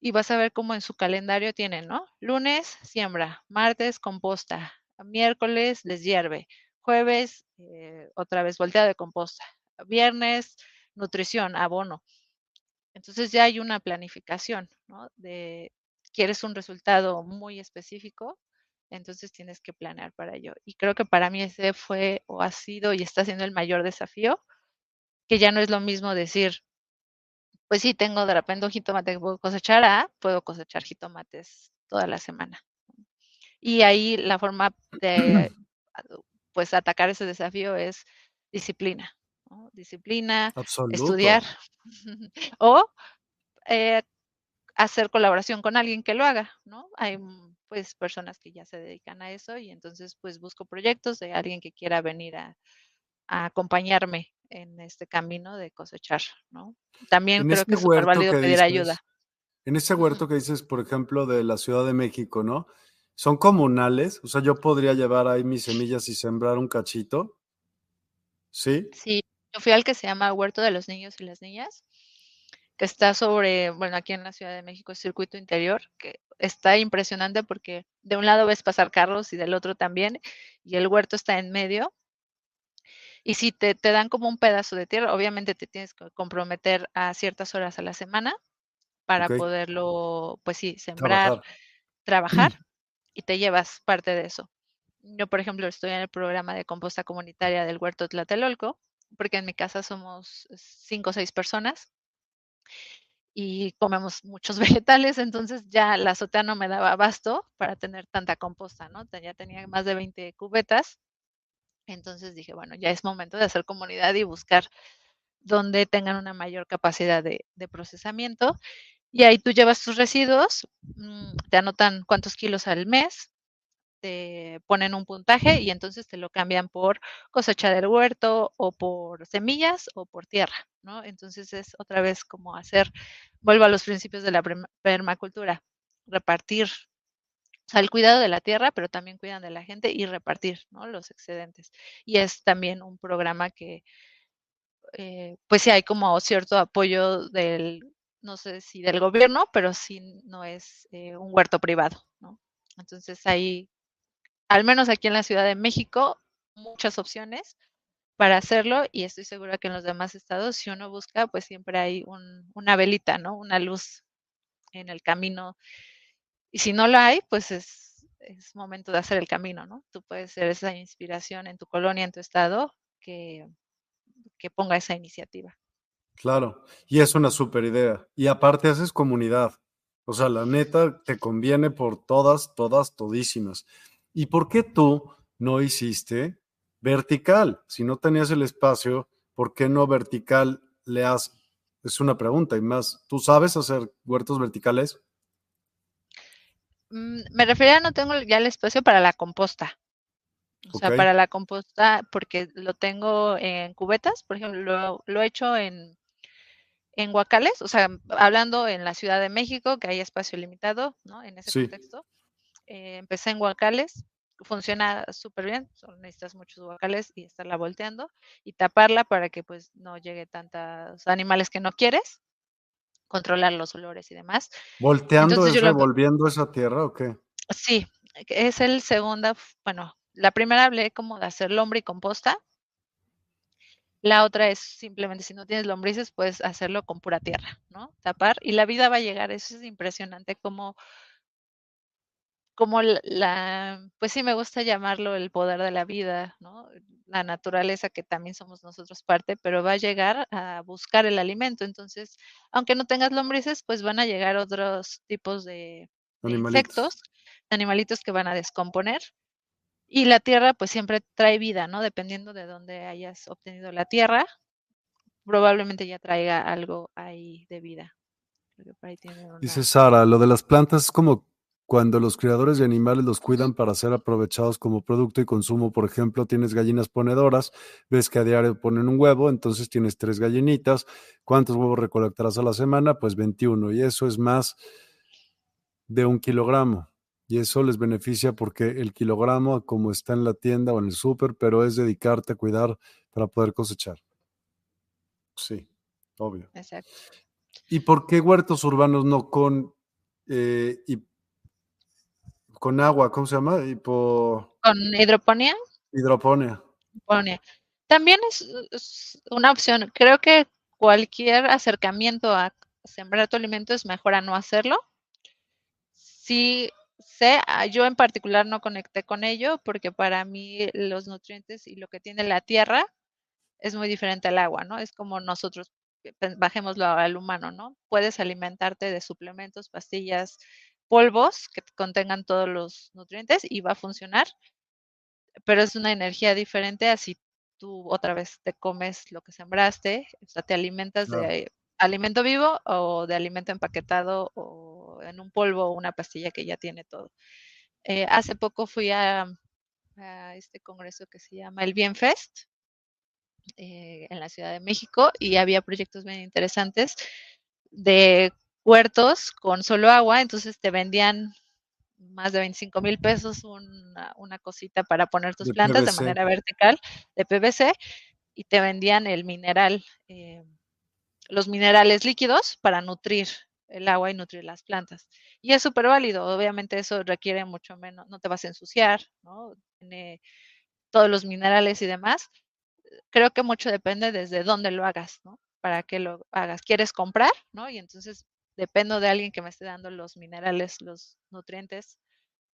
y vas a ver cómo en su calendario tienen, ¿no? Lunes, siembra, martes, composta, miércoles, les hierve, jueves, eh, otra vez volteado de composta, viernes, nutrición, abono. Entonces ya hay una planificación, ¿no? De, quieres un resultado muy específico, entonces tienes que planear para ello. Y creo que para mí ese fue o ha sido y está siendo el mayor desafío, que ya no es lo mismo decir, pues sí, tengo de repente un jitomate que puedo cosechar, ah, puedo cosechar jitomates toda la semana. Y ahí la forma de <clears throat> pues atacar ese desafío es disciplina. Disciplina, estudiar <laughs> o eh, hacer colaboración con alguien que lo haga, ¿no? Hay pues personas que ya se dedican a eso y entonces pues busco proyectos de alguien que quiera venir a, acompañarme en este camino de cosechar, ¿no? También creo que es súper válido pedir ayuda. En ese huerto que dices, por ejemplo, de la Ciudad de México, ¿no? ¿Son comunales? O sea, yo podría llevar ahí mis semillas y sembrar un cachito. ¿Sí? Sí, yo fui al que se llama Huerto de los Niños y las Niñas que está sobre, bueno, aquí en la Ciudad de México, circuito interior, que está impresionante porque de un lado ves pasar carros y del otro también, y el huerto está en medio. Y si te, dan como un pedazo de tierra, obviamente te tienes que comprometer a ciertas horas a la semana para poderlo, pues sí, sembrar, trabajar, <clears throat> y te llevas parte de eso. Yo, por ejemplo, estoy en el programa de composta comunitaria del Huerto Tlatelolco, porque en mi casa somos cinco o seis personas y comemos muchos <laughs> vegetales, entonces ya la azotea no me daba abasto para tener tanta composta, ¿no? Ya tenía más de 20 cubetas, entonces dije, bueno, ya es momento de hacer comunidad y buscar donde tengan una mayor capacidad de, procesamiento. Y ahí tú llevas tus residuos, mm, te anotan cuántos kilos al mes, te ponen un puntaje y entonces te lo cambian por cosecha del huerto o por semillas o por tierra, ¿no? Entonces es otra vez como hacer, vuelvo a los principios de la permacultura, repartir, o el cuidado de la tierra, pero también cuidan de la gente y repartir, ¿no? Los excedentes. Y es también un programa que, eh, pues sí hay como cierto apoyo del, no sé si del gobierno, pero sí no es eh, un huerto privado, ¿no? Entonces ahí al menos aquí en la Ciudad de México, muchas opciones para hacerlo y estoy segura que en los demás estados, si uno busca, pues siempre hay una velita, ¿no? Una luz en el camino. Y si no lo hay, pues es, es momento de hacer el camino, ¿no? Tú puedes ser esa inspiración en tu colonia, en tu estado, que, que ponga esa iniciativa. Claro, y es una super idea. Y aparte haces comunidad. O sea, la neta te conviene por todas, todas, todísimas. ¿Y por qué tú no hiciste vertical? Si no tenías el espacio, ¿por qué no vertical le has? Es una pregunta y más, ¿tú sabes hacer huertos verticales? Mm, me refería, no tengo ya el espacio para la composta. O sea, para la composta, porque lo tengo en cubetas, por ejemplo, lo, he hecho en, en guacales, o sea, hablando en la Ciudad de México, que hay espacio limitado, ¿no? En ese contexto. Eh, empecé en guacales, funciona súper bien, necesitas muchos guacales y estarla volteando y taparla para que pues no llegue tantos animales que no quieres, controlar los olores y demás. ¿Volteando es revolviendo esa tierra o qué? Sí, es el segunda, bueno, la primera hablé como de hacer lombre y composta. La otra es simplemente si no tienes lombrices, puedes hacerlo con pura tierra, ¿no? Tapar y la vida va a llegar. Eso es impresionante como como la, pues sí me gusta llamarlo el poder de la vida, ¿no? La naturaleza que también somos nosotros parte, pero va a llegar a buscar el alimento. Entonces, aunque no tengas lombrices, pues van a llegar otros tipos de, insectos, animalitos que van a descomponer. Y la tierra, pues siempre trae vida, ¿no? Dependiendo de dónde hayas obtenido la tierra, probablemente ya traiga algo ahí de vida. Dice Sara, lo de las plantas es como cuando los criadores de animales los cuidan para ser aprovechados como producto y consumo, por ejemplo, tienes gallinas ponedoras, ves que a diario ponen un huevo, entonces tienes tres gallinitas, ¿cuántos huevos recolectarás a la semana? Pues 21, y eso es más de un kilogramo. Y eso les beneficia porque el kilogramo, como está en la tienda o en el súper, pero es dedicarte a cuidar para poder cosechar. Sí, obvio. Exacto. ¿Y por qué huertos urbanos no con eh, con agua, ¿cómo se llama? ¿Con hidroponía? Hidroponía. También es, una opción. Creo que cualquier acercamiento a sembrar tu alimento es mejor a no hacerlo. Sí sé, ah, yo en particular no conecté con ello porque para mí los nutrientes y lo que tiene la tierra es muy diferente al agua, ¿no? Es como nosotros, eh, bajémoslo al humano, ¿no? Puedes alimentarte de suplementos, pastillas, polvos que contengan todos los nutrientes y va a funcionar, pero es una energía diferente así tú otra vez te comes lo que sembraste, o sea, te alimentas de alimento vivo o de alimento empaquetado o en un polvo o una pastilla que ya tiene todo. Eh, hace poco fui a, este congreso que se llama el Bienfest eh, en la Ciudad de México y había proyectos bien interesantes de huertos con solo agua, entonces te vendían más de 25 mil pesos una, una, cosita para poner tus plantas de manera vertical de PVC y te vendían el mineral, eh, los minerales líquidos para nutrir el agua y nutrir las plantas. Y es súper válido, obviamente eso requiere mucho menos, no te vas a ensuciar, ¿no? Tiene todos los minerales y demás. Creo que mucho depende desde dónde lo hagas, ¿no? Para qué lo hagas. ¿Quieres comprar? ¿no? Y entonces dependo de alguien que me esté dando los minerales, los nutrientes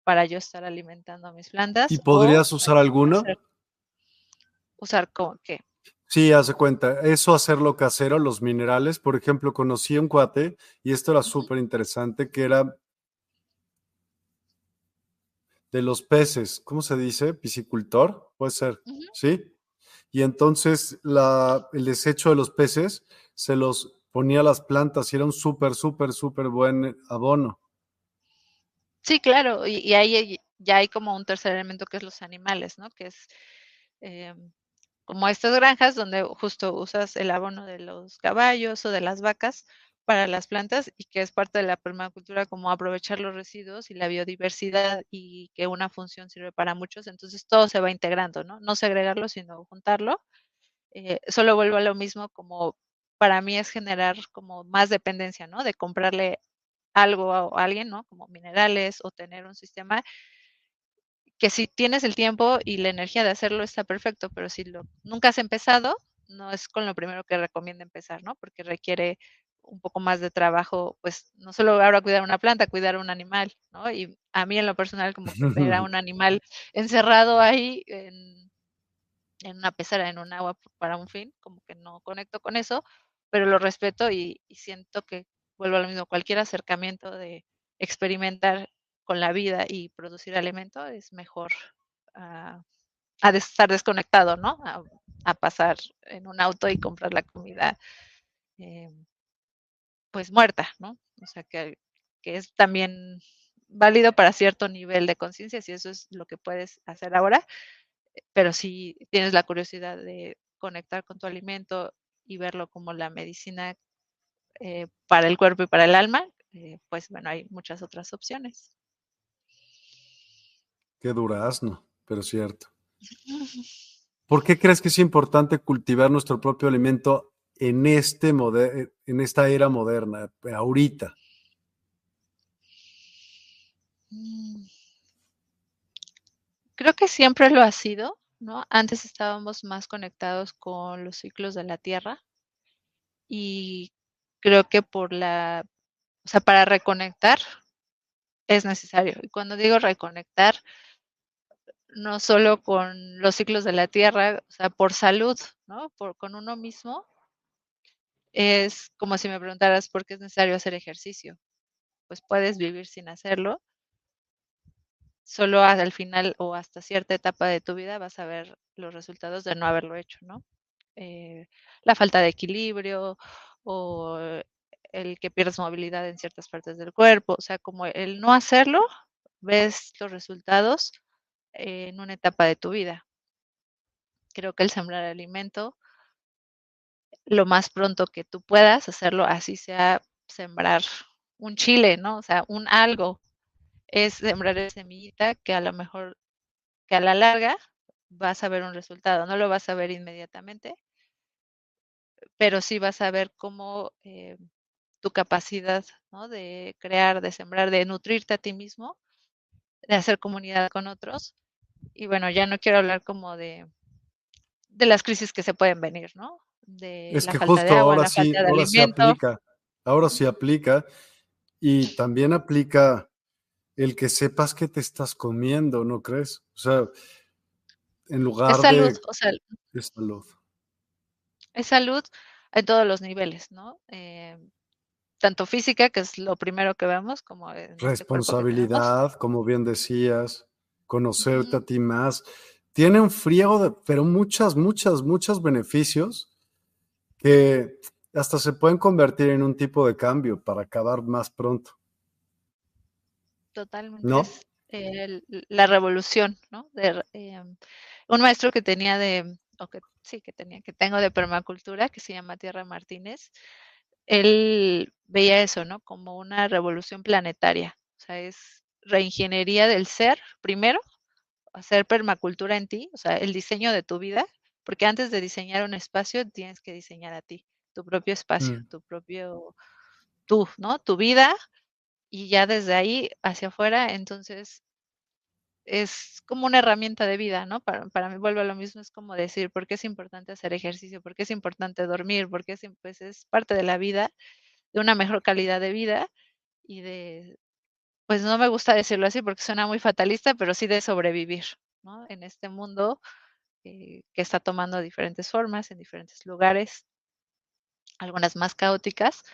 para yo estar alimentando a mis plantas. ¿Y podrías usar alguno? ¿Usar como qué? Sí, hace cuenta. Eso hacerlo casero, los minerales. Por ejemplo, conocí un cuate y esto era súper interesante, que era de los peces. ¿Cómo se dice? Piscicultor, puede ser. ¿Sí? Y entonces la, el desecho de los peces se los ponía las plantas y era un súper, súper, súper buen abono. Sí, claro, y, ahí ya hay como un tercer elemento que es los animales, ¿no? Que es em, como estas granjas donde justo usas el abono de los caballos o de las vacas para las plantas y que es parte de la permacultura como aprovechar los residuos y la biodiversidad y que una función sirve para muchos, entonces todo se va integrando, ¿no? No segregarlo, sino juntarlo. Eh, solo vuelvo a lo mismo como para mí es generar como más dependencia, ¿no? De comprarle algo a, alguien, ¿no? Como minerales o tener un sistema que si tienes el tiempo y la energía de hacerlo está perfecto, pero si lo nunca has empezado, no es con lo primero que recomiendo empezar, ¿no? Porque requiere un poco más de trabajo, pues no solo ahora cuidar una planta, cuidar un animal, ¿no? Y a mí en lo personal como que ver a <laughs> un animal encerrado ahí en, en una pecera, en un agua para un fin, como que no conecto con eso, pero lo respeto y, siento que vuelvo a lo mismo, cualquier acercamiento de experimentar con la vida y producir alimento es mejor a estar desconectado, ¿no? A, pasar en un auto y comprar la comida eh, pues muerta, ¿no? O sea, que, que, es también válido para cierto nivel de conciencia, si eso es lo que puedes hacer ahora, pero si tienes la curiosidad de conectar con tu alimento y verlo como la medicina eh, para el cuerpo y para el alma, eh, pues bueno, hay muchas otras opciones. Qué durazno, pero cierto. <laughs> ¿Por qué crees que es importante cultivar nuestro propio alimento en, este en esta era moderna, ahorita? Mm. Creo que siempre lo ha sido, ¿no? Antes estábamos más conectados con los ciclos de la Tierra y creo que por la, o sea, para reconectar es necesario. Y cuando digo reconectar, no solo con los ciclos de la Tierra, o sea, por salud, ¿no? Por, con uno mismo, es como si me preguntaras por qué es necesario hacer ejercicio. Pues puedes vivir sin hacerlo. Solo al final o hasta cierta etapa de tu vida vas a ver los resultados de no haberlo hecho, ¿no? Eh, la falta de equilibrio o el que pierdes movilidad en ciertas partes del cuerpo, o sea, como el no hacerlo, ves los resultados en una etapa de tu vida. Creo que el sembrar alimento, lo más pronto que tú puedas hacerlo, así sea sembrar un chile, ¿no? O sea, un algo, es sembrar esa semillita que a lo mejor, que a la larga vas a ver un resultado, no lo vas a ver inmediatamente, pero sí vas a ver cómo eh, tu capacidad ¿no? de crear, de sembrar, de nutrirte a ti mismo, de hacer comunidad con otros, y bueno, ya no quiero hablar como de, de las crisis que se pueden venir, ¿no? De es que justo ahora sí, ahora sí aplica, ahora sí aplica y también aplica el que sepas que te estás comiendo, ¿no crees? O sea, en lugar es salud, de... O sea, es salud. Es salud en todos los niveles, ¿no? Eh, tanto física, que es lo primero que vemos, como... Este Responsabilidad, como bien decías conocerte a ti más. Tiene un friego, de, pero muchas, muchas, muchos beneficios que hasta se pueden convertir en un tipo de cambio para acabar más pronto. Totalmente. ¿No? la revolución, ¿no? De, em, un maestro que tenía de, o que sí, que tenía, que tengo de permacultura, que se llama Tierra Martínez, él veía eso, ¿no? Como una revolución planetaria. O sea, es reingeniería del ser, primero, hacer permacultura en ti, o sea, el diseño de tu vida, porque antes de diseñar un espacio tienes que diseñar a ti, tu propio espacio, mm. tu propio, tú, ¿no? Tu vida, y ya desde ahí hacia afuera, entonces es como una herramienta de vida, ¿no? Para, para mí vuelvo a lo mismo, es como decir, ¿por qué es importante hacer ejercicio? ¿Por qué es importante dormir? Porque es, pues, es parte de la vida, de una mejor calidad de vida y de pues no me gusta decirlo así porque suena muy fatalista, pero sí de sobrevivir, ¿no? En este mundo eh, que está tomando diferentes formas en diferentes lugares, algunas más caóticas,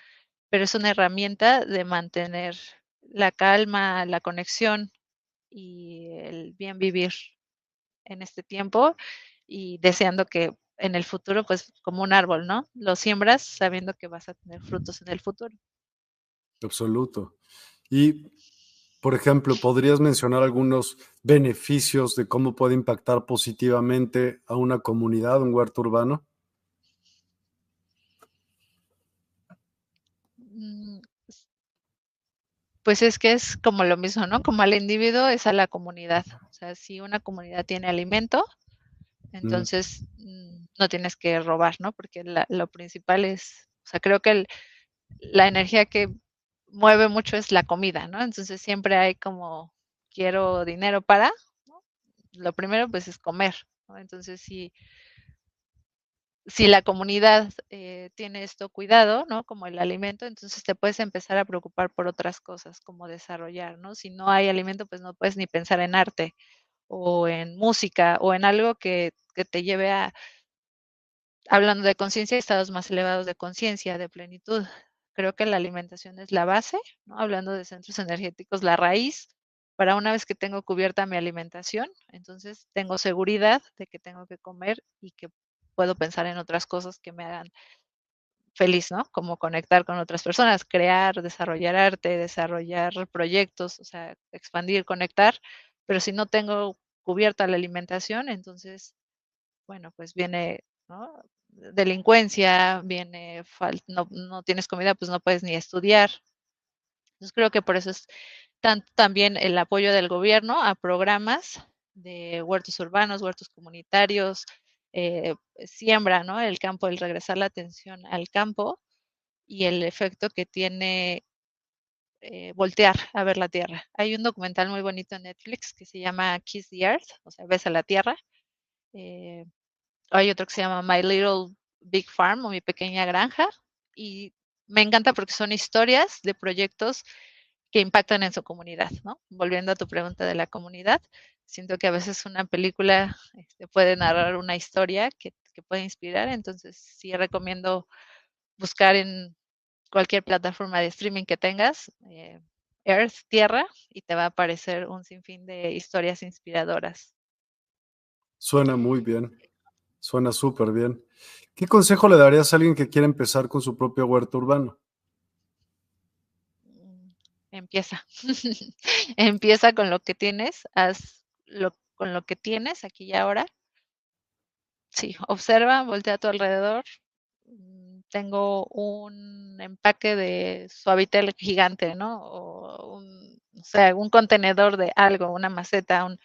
pero es una herramienta de mantener la calma, la conexión y el bien vivir en este tiempo y deseando que en el futuro, pues como un árbol, ¿no? Lo siembras sabiendo que vas a tener frutos en el futuro. Absoluto. Y por ejemplo, ¿podrías mencionar algunos beneficios de cómo puede impactar positivamente a una comunidad, un huerto urbano? Pues es que es como lo mismo, ¿no? Como al individuo es a la comunidad. O sea, si una comunidad tiene alimento, mm. entonces mm, no tienes que robar, ¿no? Porque lo principal es, o sea, creo que la energía que mueve mucho es la comida, ¿no? Entonces siempre hay como, quiero dinero para, lo primero pues es comer, ¿no? Entonces si, si la comunidad eh, tiene esto cuidado, ¿no? Como el alimento, entonces te puedes empezar a preocupar por otras cosas, como desarrollar, ¿no? Si no hay alimento, pues no puedes ni pensar en arte o en música o en algo que, que te lleve a, hablando de conciencia, estados más elevados de conciencia, de plenitud, creo que la alimentación es la base, ¿no? hablando de centros energéticos, la raíz para una vez que tengo cubierta mi alimentación, entonces tengo seguridad de que tengo que comer y que puedo pensar en otras cosas que me hagan feliz, ¿no? Como conectar con otras personas, crear, desarrollar arte, desarrollar proyectos, o sea, expandir, conectar, pero si no tengo cubierta la alimentación, entonces, bueno, pues viene, ¿no? delincuencia, viene, no, no tienes comida, pues no puedes ni estudiar. Entonces creo que por eso es tanto también el apoyo del gobierno a programas de huertos urbanos, huertos comunitarios, eh, siembra, ¿no? El campo, el regresar la atención al campo y el efecto que tiene eh, voltear a ver la Tierra. Hay un documental muy bonito en Netflix que se llama Kiss the Earth, o sea, ves a la Tierra. Eh, hay otro que se llama My Little Big Farm o Mi Pequeña Granja. Y me encanta porque son historias de proyectos que impactan en su comunidad, ¿no? Volviendo a tu pregunta de la comunidad, siento que a veces una película este, puede narrar una historia que, que, puede inspirar, entonces sí recomiendo buscar en cualquier plataforma de streaming que tengas, eh, Earth, Tierra, y te va a aparecer un sinfín de historias inspiradoras. Suena muy bien, suena súper bien. ¿Qué consejo le darías a alguien que quiere empezar con su propio huerto urbano? Mm, empieza. <laughs> Empieza con lo que tienes, haz lo, con lo que tienes aquí y ahora. Sí, observa, voltea a tu alrededor. Mm, tengo un empaque de suavitel gigante, ¿no? O, un, o sea, un contenedor de algo, una maceta, un,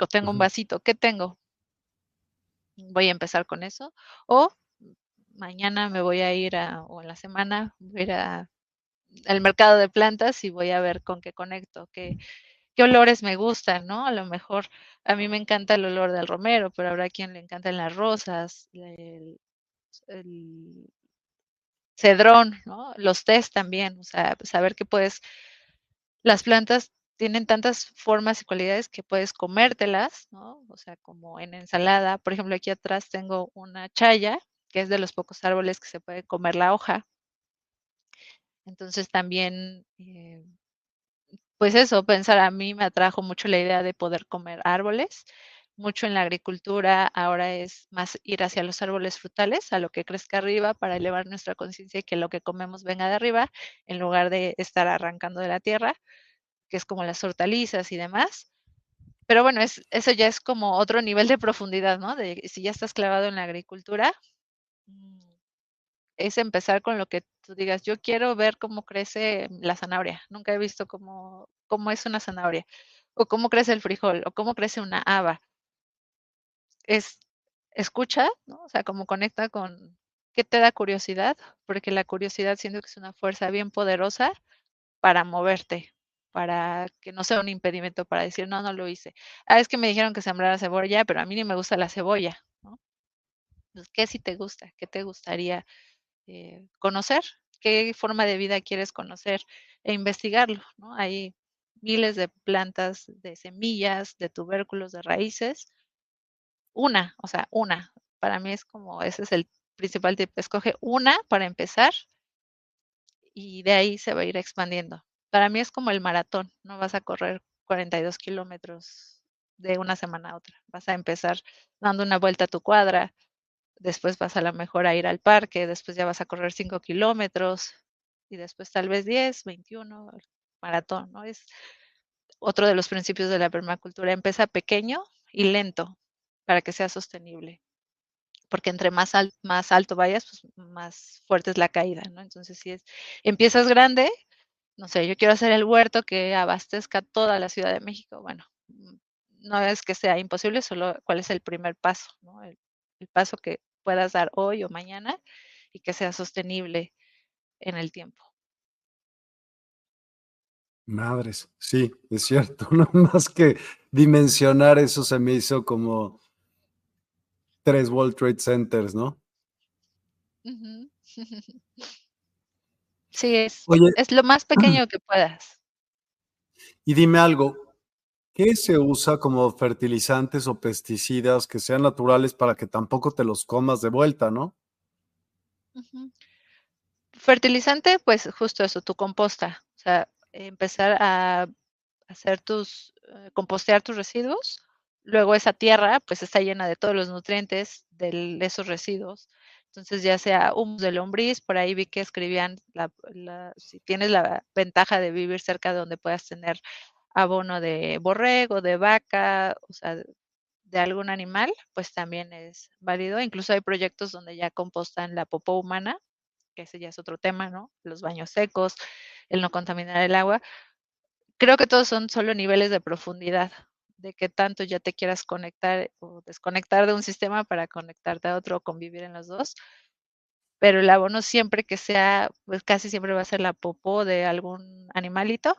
o tengo un vasito. ¿Qué tengo? voy a empezar con eso. O mañana me voy a ir a, o en la semana voy a ir a, al mercado de plantas y voy a ver con qué conecto, qué, olores me gustan, ¿no? A lo mejor a mí me encanta el olor del romero, pero habrá quien le encantan las rosas, el, el cedrón, ¿no? Los test también, o sea, saber que puedes, las plantas tienen tantas formas y cualidades que puedes comértelas, ¿no? O sea, como en ensalada. Por ejemplo, aquí atrás tengo una chaya, que es de los pocos árboles que se puede comer la hoja. Entonces también, eh, pues eso, pensar a mí me atrajo mucho la idea de poder comer árboles. Mucho en la agricultura ahora es más ir hacia los árboles frutales, a lo que crezca arriba para elevar nuestra conciencia y que lo que comemos venga de arriba, en lugar de estar arrancando de la tierra que es como las hortalizas y demás. Pero bueno, es, eso ya es como otro nivel de profundidad, ¿no? De si ya estás clavado en la agricultura, mm, es empezar con lo que tú digas, yo quiero ver cómo crece la zanahoria. Nunca he visto cómo, cómo es una zanahoria, o cómo crece el frijol, o cómo crece una haba. Es escucha, ¿no? O sea, cómo conecta con qué te da curiosidad, porque la curiosidad siento que es una fuerza bien poderosa para moverte, para que no sea un impedimento para decir, no, no lo hice. Ah, es que me dijeron que sembrara cebolla, pero a mí ni me gusta la cebolla, ¿no? Pues, ¿Qué si te gusta? ¿Qué te gustaría eh, conocer? ¿Qué forma de vida quieres conocer e investigarlo? ¿no? Hay miles de plantas, de semillas, de tubérculos, de raíces. Una, o sea, una. Para mí es como, ese es el principal tip. Escoge una para empezar y de ahí se va a ir expandiendo. Para mí es como el maratón, no vas a correr 42 kilómetros de una semana a otra. Vas a empezar dando una vuelta a tu cuadra, después vas a lo mejor a ir al parque, después ya vas a correr 5 kilómetros y después tal vez 10, 21, maratón, ¿no? Es otro de los principios de la permacultura. Empieza pequeño y lento para que sea sostenible. Porque entre más, más alto vayas, pues más fuerte es la caída. Entonces, si es, empiezas grande, no sé, yo quiero hacer el huerto que abastezca toda la Ciudad de México. Bueno, mm, no es que sea imposible, solo cuál es el primer paso, el paso que puedas dar hoy o mañana y que sea sostenible en el tiempo. Madres, sí, es cierto. <laughs> No más que dimensionar eso se me hizo como tres World Trade Centers, ¿no? <laughs> Sí, es, es lo más <clears throat> pequeño que puedas. Y dime algo, ¿qué se usa como fertilizantes o pesticidas que sean naturales para que tampoco te los comas de vuelta, no? Fertilizante, pues justo eso, tu composta. O sea, empezar a hacer tus, eh, compostear tus residuos. Luego esa tierra, pues está llena de todos los nutrientes de esos residuos. Entonces, ya sea humus de lombriz, por ahí vi que escribían, si tienes la ventaja de vivir cerca de donde puedas tener abono de borrego, de vaca, o sea, de algún animal, pues también es válido. Incluso hay proyectos donde ya compostan la popó humana, que ese ya es otro tema, ¿no? Los baños secos, el no contaminar el agua. Creo que todos son solo niveles de profundidad de qué tanto ya te quieras conectar o desconectar de un sistema para conectarte a otro o convivir en los dos. pero el abono siempre que sea, pues casi siempre va a ser la popó de algún animalito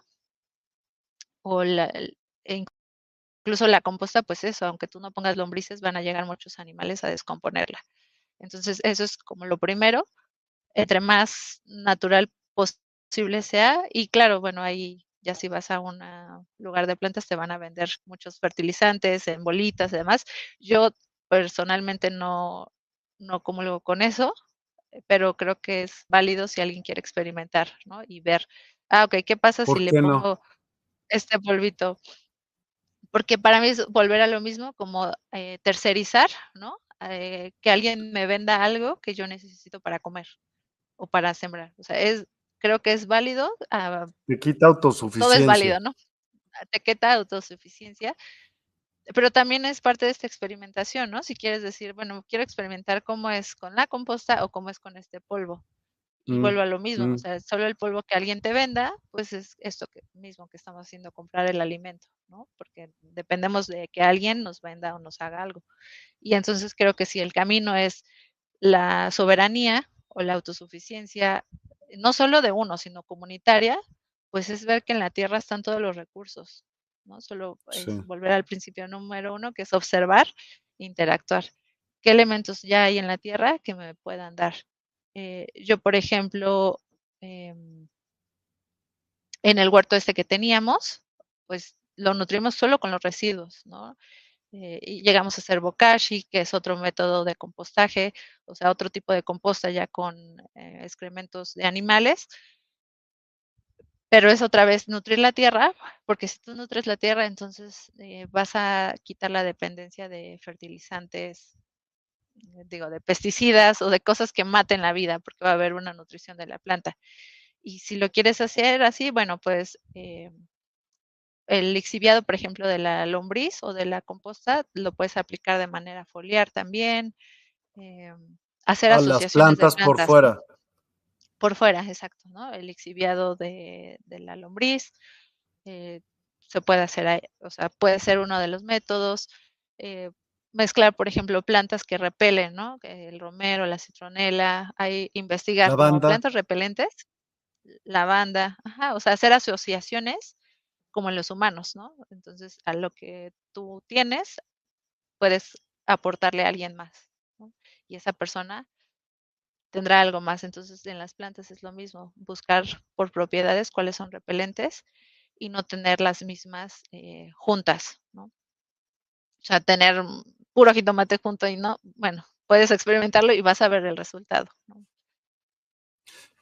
o la, e incluso la composta, pues eso, aunque tú no pongas lombrices, van a llegar muchos animales a descomponerla. Entonces, eso es como lo primero, entre más natural posible sea, y claro, bueno, ahí ya si vas a un lugar de plantas te van a vender muchos fertilizantes en bolitas y demás. Yo personalmente no, no comulgo con eso, pero creo que es válido si alguien quiere experimentar, ¿no? Y ver, ah, ok, ¿qué pasa si le pongo este polvito? Porque para mí es volver a lo mismo, como eh, tercerizar, ¿no? Eh, que alguien me venda algo que yo necesito para comer o para sembrar. O sea, es, creo que es válido. Uh, Te quita autosuficiencia. Todo es válido, ¿no? Te quita autosuficiencia pero también es parte de esta experimentación, ¿no? Si quieres decir, bueno, quiero experimentar cómo es con la composta o cómo es con este polvo. Y mm, vuelvo a lo mismo, mm. o sea, solo el polvo que alguien te venda, pues es esto que, mismo que estamos haciendo, comprar el alimento, ¿no? Porque dependemos de que alguien nos venda o nos haga algo. Y entonces creo que si el camino es la soberanía o la autosuficiencia, no solo de uno, sino comunitaria, pues es ver que en la tierra están todos los recursos, ¿no? Solo volver al principio número uno, que es observar, interactuar. ¿Qué elementos ya hay en la Tierra que me puedan dar? Eh, yo, por ejemplo, em, en el huerto este que teníamos, pues lo nutrimos solo con los residuos, ¿no? Eh, y llegamos a hacer bokashi, que es otro método de compostaje, o sea, otro tipo de composta ya con eh, excrementos de animales, pero es otra vez nutrir la tierra, porque si tú nutres la tierra, entonces eh, vas a quitar la dependencia de fertilizantes, digo, de pesticidas o de cosas que maten la vida, porque va a haber una nutrición de la planta. Y si lo quieres hacer así, bueno, pues eh, el lixiviado, por ejemplo, de la lombriz o de la composta, lo puedes aplicar de manera foliar también. hacer a las plantas, por fuera por fuera, exacto, ¿no? El exhibiado de, la lombriz. Eh, se puede hacer, o sea, puede ser uno de los métodos. Eh, mezclar, por ejemplo, plantas que repelen, ¿no? El romero, la citronela, hay investigar plantas repelentes, lavanda, ajá, o sea, hacer asociaciones como en los humanos, ¿no? Entonces, a lo que tú tienes, puedes aportarle a alguien más, ¿no? Y esa persona tendrá algo más. Entonces, en las plantas es lo mismo, buscar por propiedades cuáles son repelentes y no tener las mismas eh, juntas, ¿no? O sea, tener puro jitomate junto y no, bueno, puedes experimentarlo y vas a ver el resultado.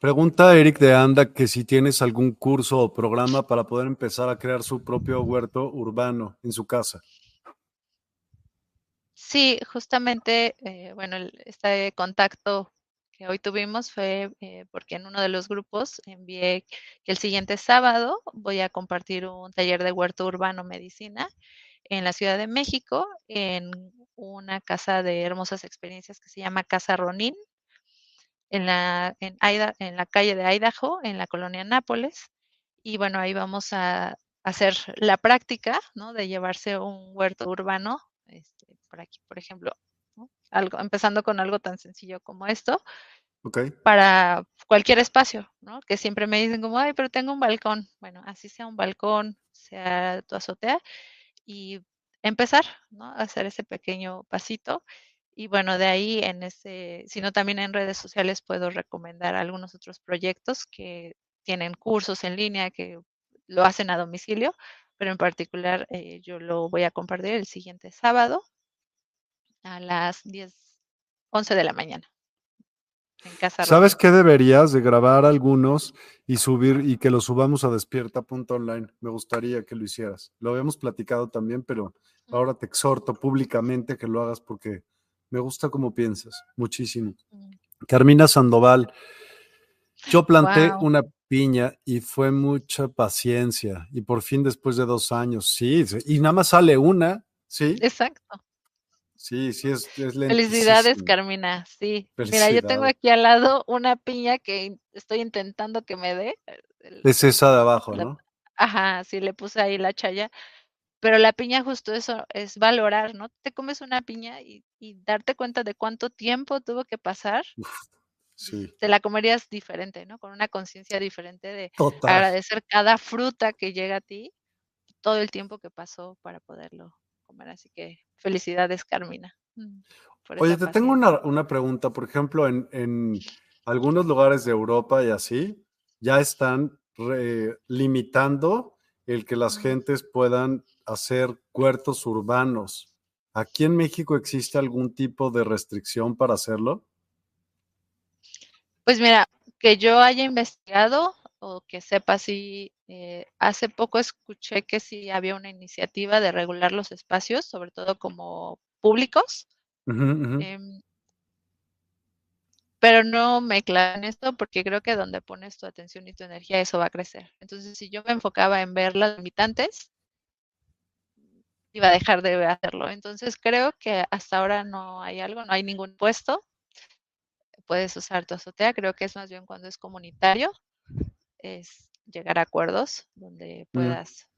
Pregunta Eric de Anda que si tienes algún curso o programa para poder empezar a crear su propio huerto urbano en su casa. Sí, justamente, eh, bueno, este contacto hoy tuvimos fue eh, porque en uno de los grupos envié que el siguiente sábado voy a compartir un taller de huerto urbano medicina en la Ciudad de México, en una casa de hermosas experiencias que se llama Casa Ronin, en la, en, en la calle de Idaho, en la colonia Nápoles. Y bueno, ahí vamos a hacer la práctica, ¿no? De llevarse un huerto urbano, este, por aquí, por ejemplo, algo, empezando con algo tan sencillo como esto, para cualquier espacio, ¿no? Que siempre me dicen como, ay, pero tengo un balcón. Bueno, así sea un balcón, sea tu azotea, y empezar, ¿no? A hacer ese pequeño pasito. Y bueno, de ahí en ese, sino también en redes sociales puedo recomendar algunos otros proyectos que tienen cursos en línea que lo hacen a domicilio, pero en particular eh, yo lo voy a compartir el siguiente sábado a las 10, 11 de la mañana. En casa ¿Sabes qué deberías de grabar algunos y subir y que los subamos a despierta.online? Me gustaría que lo hicieras. Lo habíamos platicado también, pero ahora te exhorto públicamente que lo hagas porque me gusta cómo piensas, muchísimo. Carmina Sandoval, yo planté una piña y fue mucha paciencia y por fin después de dos años, sí, y nada más sale una, ¿sí? Exacto. Sí, sí, es, es Felicidades, Carmina. Sí. Mira, yo tengo aquí al lado una piña que estoy intentando que me dé. Es esa de abajo, ¿no? Ajá, sí, le puse ahí la chaya. Pero la piña justo eso es valorar, ¿no? Te comes una piña y, darte cuenta de cuánto tiempo tuvo que pasar te la comerías diferente, ¿no? Con una conciencia diferente de agradecer cada fruta que llega a ti, todo el tiempo que pasó para poderlo comer. Así que felicidades, Carmina. Mm, Oye, te tengo una, pregunta. Por ejemplo, en, algunos lugares de Europa y así, ya están limitando el que las gentes puedan hacer huertos urbanos. ¿Aquí en México existe algún tipo de restricción para hacerlo? Pues mira, que yo haya investigado o que sepa si eh, hace poco escuché que sí había una iniciativa de regular los espacios, sobre todo como públicos. Em, pero no me claro en esto porque creo que donde pones tu atención y tu energía, eso va a crecer. Entonces, si yo me enfocaba en ver las limitantes, iba a dejar de hacerlo. Entonces, creo que hasta ahora no hay algo, no hay ningún puesto. Puedes usar tu azotea, creo que es más bien cuando es comunitario, es llegar a acuerdos donde mm. puedas,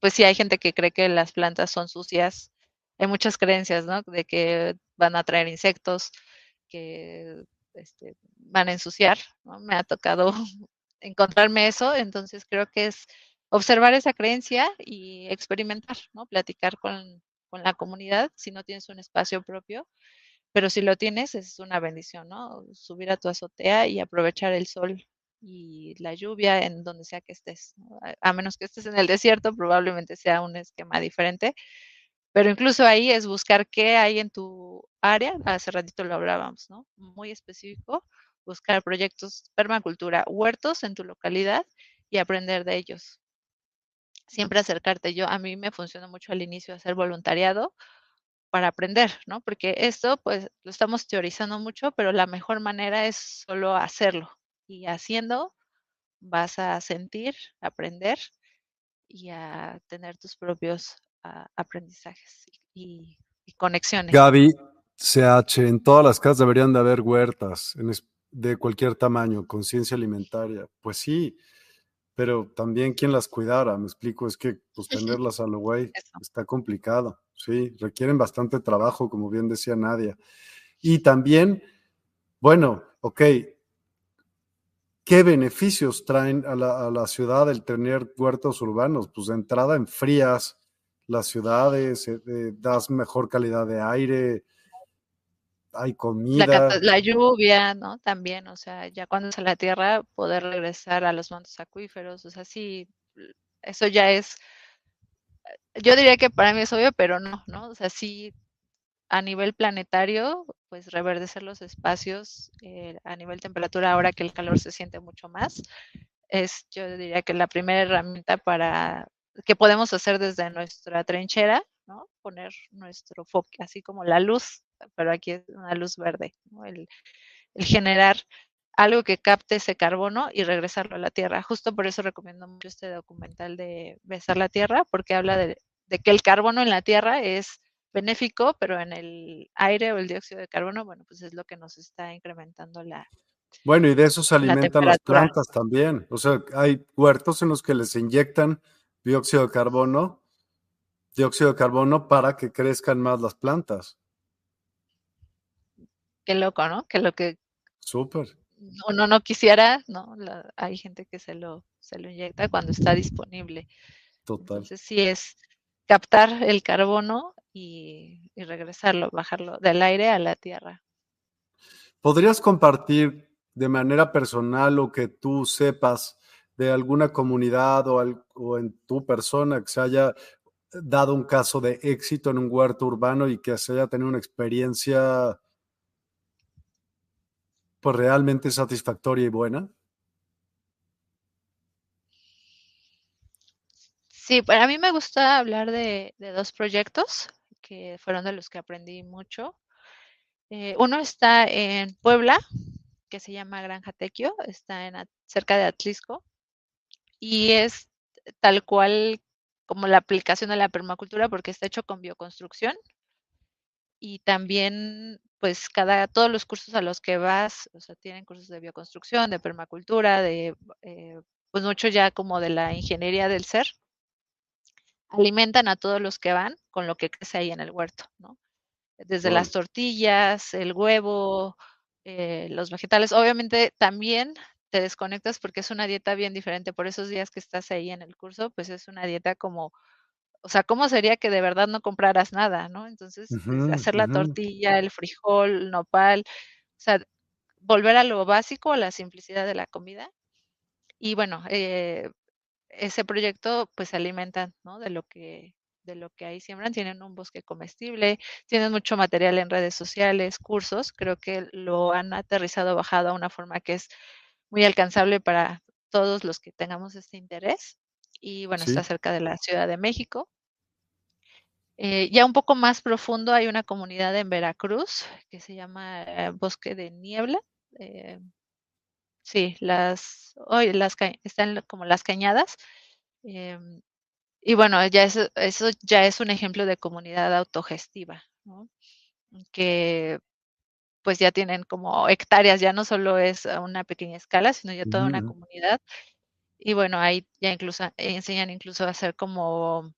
pues sí hay gente que cree que las plantas son sucias, hay muchas creencias, ¿no? De que van a traer insectos, que este, van a ensuciar, ¿no? Me ha tocado <laughs> encontrarme eso, entonces creo que es observar esa creencia y experimentar, ¿no? Platicar con, con la comunidad si no tienes un espacio propio, pero si lo tienes es una bendición, ¿no? Subir a tu azotea y aprovechar el sol y la lluvia en donde sea que estés. A menos que estés en el desierto, probablemente sea un esquema diferente. Pero incluso ahí es buscar qué hay en tu área. Hace ratito lo hablábamos, ¿no? Muy específico. Buscar proyectos permacultura, huertos en tu localidad y aprender de ellos. Siempre acercarte. Yo, a mí me funciona mucho al inicio hacer voluntariado para aprender, ¿no? Porque esto, pues, lo estamos teorizando mucho, pero la mejor manera es solo hacerlo, y haciendo vas a sentir, aprender y a tener tus propios ah, aprendizajes y, conexiones. Gaby, CH, en todas las casas deberían de haber huertas de cualquier tamaño, conciencia alimentaria. Pues sí, pero también quién las cuidara, me explico, es que pues tenerlas a lo güey está complicado, sí, requieren bastante trabajo, como bien decía Nadia. Y también, bueno, ok, ¿Qué beneficios traen a la, ciudad el tener huertos urbanos? Pues de entrada enfrías las ciudades, eh, eh, das mejor calidad de aire, hay comida. La, lluvia, ¿no? También, o sea, ya cuando sale la tierra, poder regresar a los mantos acuíferos, o sea, sí, eso ya es, yo diría que para mí es obvio, pero no, ¿no? O sea, sí a nivel planetario, pues reverdecer los espacios eh, a nivel temperatura ahora que el calor se siente mucho más, es yo diría que la primera herramienta para que podemos hacer desde nuestra trinchera, ¿no? Poner nuestro foco, así como la luz, pero aquí es una luz verde, ¿no? el, generar algo que capte ese carbono y regresarlo a la Tierra. Justo por eso recomiendo mucho este documental de Besar la Tierra, porque habla de que el carbono en la Tierra es benéfico, pero en el aire o el dióxido de carbono, bueno, pues es lo que nos está incrementando la. Bueno, y de eso se alimentan las plantas también. O sea, hay huertos en los que les inyectan dióxido de carbono, dióxido de carbono para que crezcan más las plantas. Qué loco, ¿no? Que lo que Súper. uno no quisiera, ¿no? hay gente que se lo, se lo inyecta cuando está disponible. Total. Entonces sí es captar el carbono y, regresarlo, bajarlo del aire a la tierra. ¿Podrías compartir de manera personal o que tú sepas de alguna comunidad o, en tu persona que se haya dado un caso de éxito en un huerto urbano y que se haya tenido una experiencia pues realmente satisfactoria y buena? Sí, para mí me gusta hablar de, de dos proyectos que fueron de los que aprendí mucho. Eh, uno está en Puebla, que se llama Granja Tequio, está en, cerca de Atlisco, y es tal cual como la aplicación de la permacultura porque está hecho con bioconstrucción y también pues cada todos los cursos a los que vas, o sea, tienen cursos de bioconstrucción, de permacultura, de eh, pues mucho ya como de la ingeniería del ser alimentan a todos los que van con lo que crece ahí en el huerto, ¿no? Desde las tortillas, el huevo, eh, los vegetales. Obviamente también te desconectas porque es una dieta bien diferente. Por esos días que estás ahí en el curso, pues es una dieta como, o sea, ¿cómo sería que de verdad no compraras nada, no? Entonces, hacer la tortilla, el frijol, el nopal, o sea, volver a lo básico, a la simplicidad de la comida. Y bueno, eh, ese proyecto pues se alimenta, ¿no? De lo que de lo que ahí siembran, tienen un bosque comestible, tienen mucho material en redes sociales, cursos, creo que lo han aterrizado, bajado a una forma que es muy alcanzable para todos los que tengamos este interés. Y bueno, está cerca de la Ciudad de México. Eh, ya un poco más profundo hay una comunidad en Veracruz que se llama eh, Bosque de Niebla. Eh, sí, las, hoy las están como las cañadas. Em, y bueno, ya eso, eso ya es un ejemplo de comunidad autogestiva, ¿no? que pues ya tienen como hectáreas, ya no solo es a una pequeña escala, sino ya toda una comunidad. Y bueno, ahí ya incluso enseñan incluso a hacer como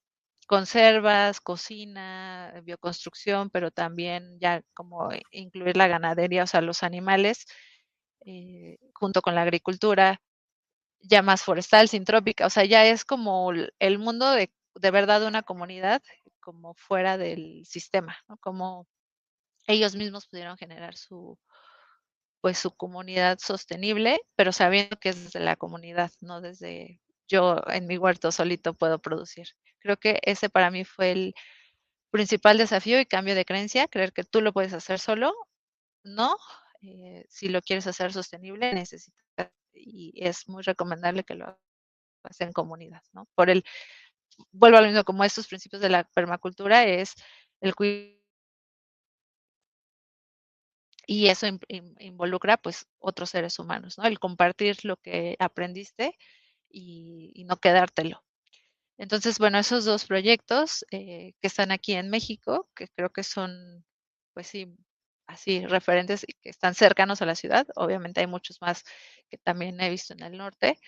conservas, cocina, bioconstrucción, pero también ya como incluir la ganadería, o sea, los animales, eh, junto con la agricultura, ya más forestal, sintrópica, o sea, ya es como el mundo de, de verdad de una comunidad, como fuera del sistema. Como ellos mismos pudieron generar su, pues su comunidad sostenible, pero sabiendo que es desde la comunidad, no desde yo en mi huerto solito puedo producir. Creo que ese para mí fue el principal desafío y cambio de creencia, creer que tú lo puedes hacer solo, no, eh, si lo quieres hacer sostenible necesitas y es muy recomendable que lo hagas en comunidad, ¿no? Por el, vuelvo a lo mismo, como estos principios de la permacultura es el cuidado y eso involucra pues otros seres humanos, ¿no? El compartir lo que aprendiste y, no quedártelo. Entonces, bueno, esos dos proyectos eh, que están aquí en México, que creo que son, pues sí, así referentes que están cercanos a la ciudad. Obviamente hay muchos más que también he visto en el norte.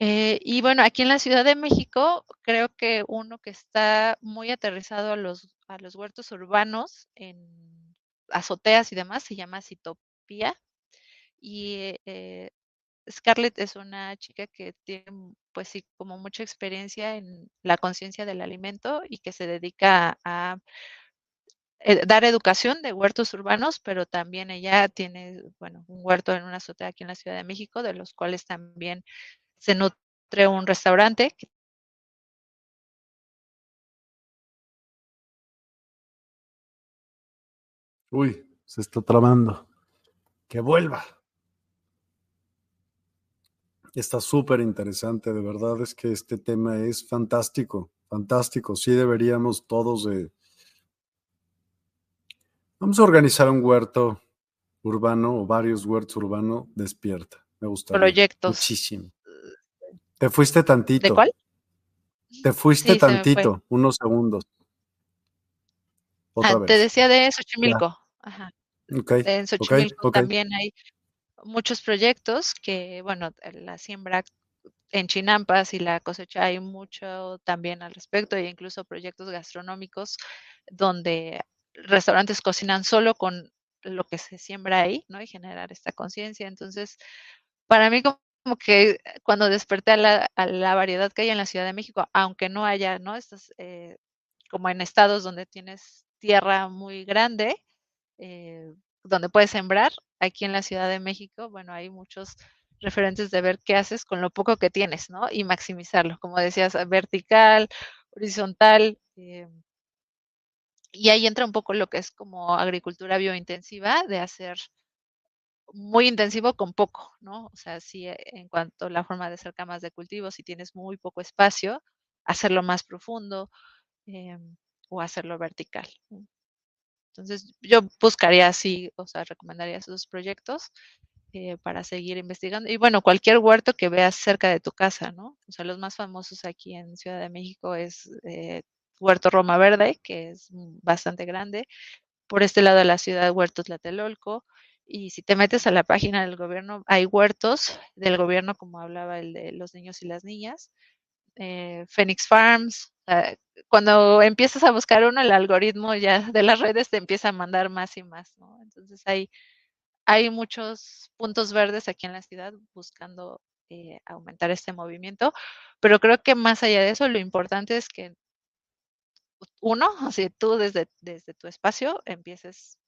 Eh, y bueno, aquí en la Ciudad de México, creo que uno que está muy aterrizado a los, a los huertos urbanos en azoteas y demás, se llama Citopía. Y eh, Scarlett es una chica que tiene, pues sí, como mucha experiencia en la conciencia del alimento y que se dedica a eh, dar educación de huertos urbanos, pero también ella tiene, bueno, un huerto en una azotea aquí en la Ciudad de México, de los cuales también se nutre un restaurante Uy, se está trabando. Que vuelva. Está súper interesante, de verdad es que este tema es fantástico, fantástico. Sí deberíamos todos de... Vamos a organizar un huerto urbano o varios huertos urbanos despierta. Me gusta. Proyectos. Muchísimo. Te fuiste tantito. ¿De cuál? Te fuiste tantito, unos segundos. ah, Te decía de Xochimilco. Ajá. en Xochimilco también hay muchos proyectos que, bueno, la siembra en Chinampas y la cosecha hay mucho también al respecto e incluso proyectos gastronómicos donde restaurantes cocinan solo con lo que se siembra ahí, ¿no? Y generar esta conciencia. Entonces, para mí como que cuando desperté a la, a la, variedad que hay en la Ciudad de México, aunque no haya, ¿no? Estas, eh, como en estados donde tienes tierra muy grande, eh, donde puedes sembrar. Aquí en la Ciudad de México, bueno, hay muchos referentes de ver qué haces con lo poco que tienes, ¿no? Y maximizarlo, como decías, vertical, horizontal. Eh, y ahí entra un poco lo que es como agricultura biointensiva, de hacer muy intensivo con poco, ¿no? O sea, si eh, en cuanto a la forma de hacer camas de cultivo, si tienes muy poco espacio, hacerlo más profundo o hacerlo vertical. Entonces, yo buscaría así, o sea, recomendaría esos proyectos eh, para seguir investigando. Y bueno, cualquier huerto que veas cerca de tu casa, ¿no? O sea, los más famosos aquí en Ciudad de México es eh, Huerto Roma Verde, que es bastante grande. Por este lado de la ciudad, Huertos Tlatelolco. Y si te metes a la página del gobierno, hay huertos del gobierno, como hablaba el de los niños y las niñas, eh, Phoenix Farms. cuando empiezas a buscar uno, el algoritmo ya de las redes te empieza a mandar más y más. Entonces hay, hay muchos puntos verdes aquí en la ciudad buscando eh, aumentar este movimiento, pero creo que más allá de eso, lo importante es que uno, si tú desde, desde tu espacio empieces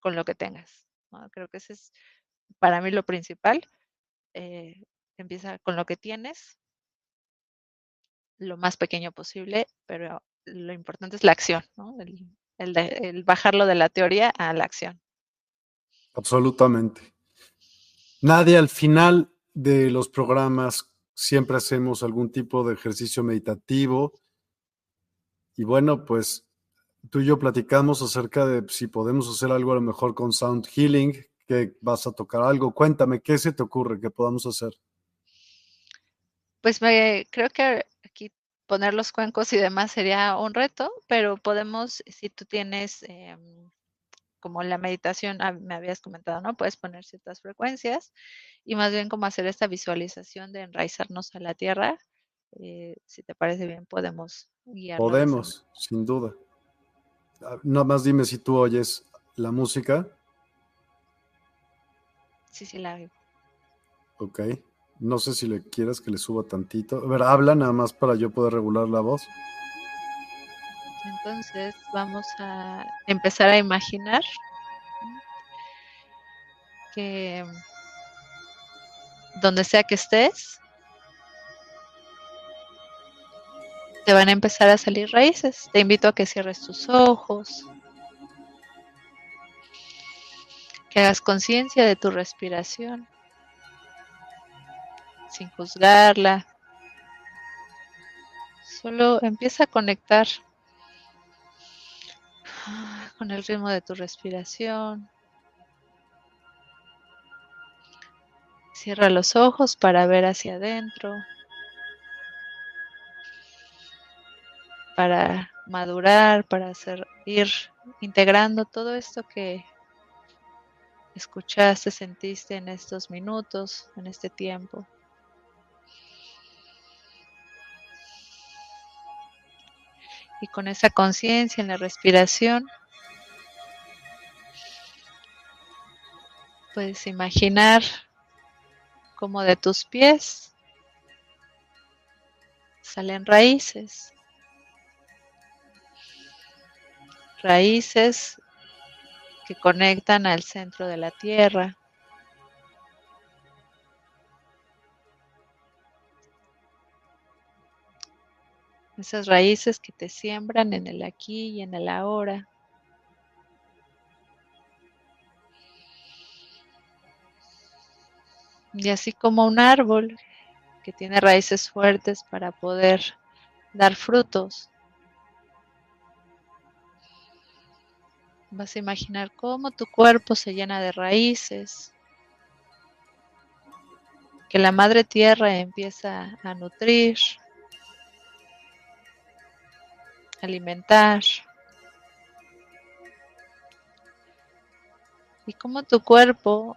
con lo que tengas. Creo que ese es para mí lo principal. Eh, empieza con lo que tienes, lo más pequeño posible, pero lo importante es la acción, el bajarlo de la teoría a la acción. Absolutamente. Nadie al final de los programas siempre hacemos algún tipo de ejercicio meditativo. Y bueno, pues tú y yo platicamos acerca de si podemos hacer algo a lo mejor con Sound Healing, que vas a tocar algo. Cuéntame, ¿qué se te ocurre que podamos hacer? Pues me, creo que aquí poner los cuencos y demás sería un reto, pero podemos, si tú tienes em, como la meditación ah, me habías comentado, ¿no? Puedes poner ciertas frecuencias y más bien como hacer esta visualización de enraizarnos a la tierra. Eh, si te parece bien, podemos guiar. Podemos, sin duda. Ah, nada más dime si tú oyes la música. Sí, sí, la oigo. Ok. No sé si le quieras que le suba tantito. A ver, habla nada más para yo poder regular la voz. Entonces vamos a empezar a imaginar que donde sea que estés, te van a empezar a salir raíces. Te invito a que cierres tus ojos, que hagas conciencia de tu respiración, sin juzgarla. Solo empieza a conectar con el ritmo de tu respiración. Cierra los ojos para ver hacia adentro, para madurar, para hacer, ir integrando todo esto que escuchaste, sentiste en estos minutos, en este tiempo. Y con esa conciencia en la respiración, puedes imaginar como de tus pies salen raíces. Raíces que conectan al centro de la tierra. Esas raíces que te siembran en el aquí y en el ahora. Y así como un árbol que tiene raíces fuertes para poder dar frutos. Vas a imaginar cómo tu cuerpo se llena de raíces, que la madre tierra empieza a nutrir, alimentar. Y como tu cuerpo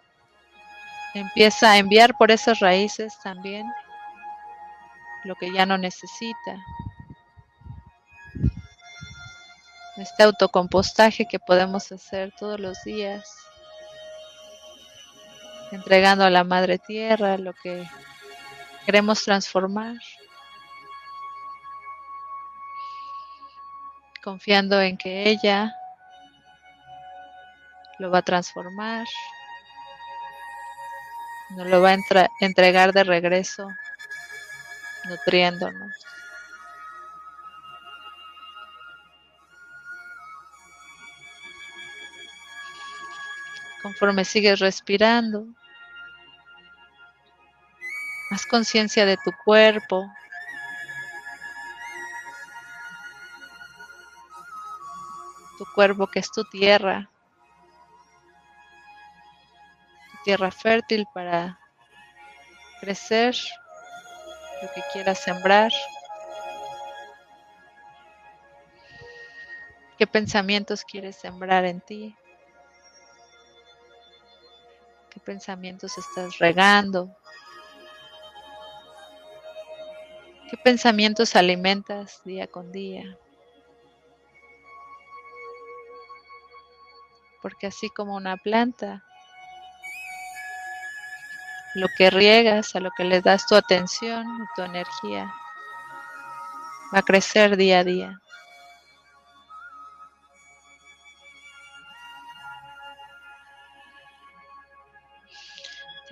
empieza a enviar por esas raíces también lo que ya no necesita. Este autocompostaje que podemos hacer todos los días, entregando a la madre tierra lo que queremos transformar. confiando en que ella lo va a transformar, nos lo va a entregar de regreso, nutriéndonos. Conforme sigues respirando, haz conciencia de tu cuerpo, tu cuerpo que es tu tierra, tierra fértil para crecer lo que quieras sembrar. ¿Qué pensamientos quieres sembrar en ti? Pensamientos estás regando? ¿Qué pensamientos alimentas día con día? porque así como una planta lo que riegas, a lo que le das tu atención y tu energía, va a crecer día a día.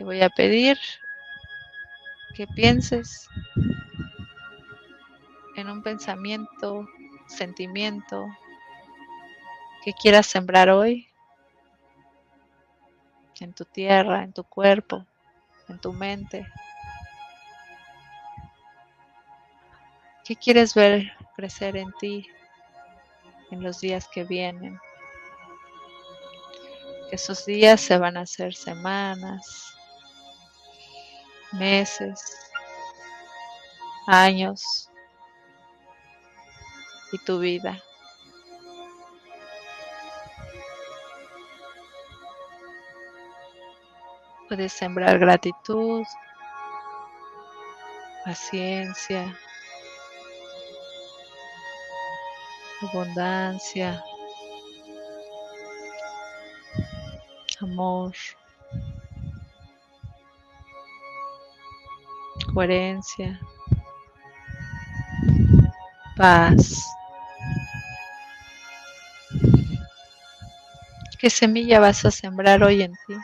Te voy a pedir que pienses en un pensamiento, sentimiento que quieras sembrar hoy en tu tierra, en tu cuerpo, en tu mente. ¿Qué quieres ver crecer en ti en los días que vienen? Que esos días se van a hacer semanas, meses, años y tu vida. Puedes sembrar gratitud, paciencia, abundancia, amor, coherencia, paz. ¿Qué semilla vas a sembrar hoy en ti?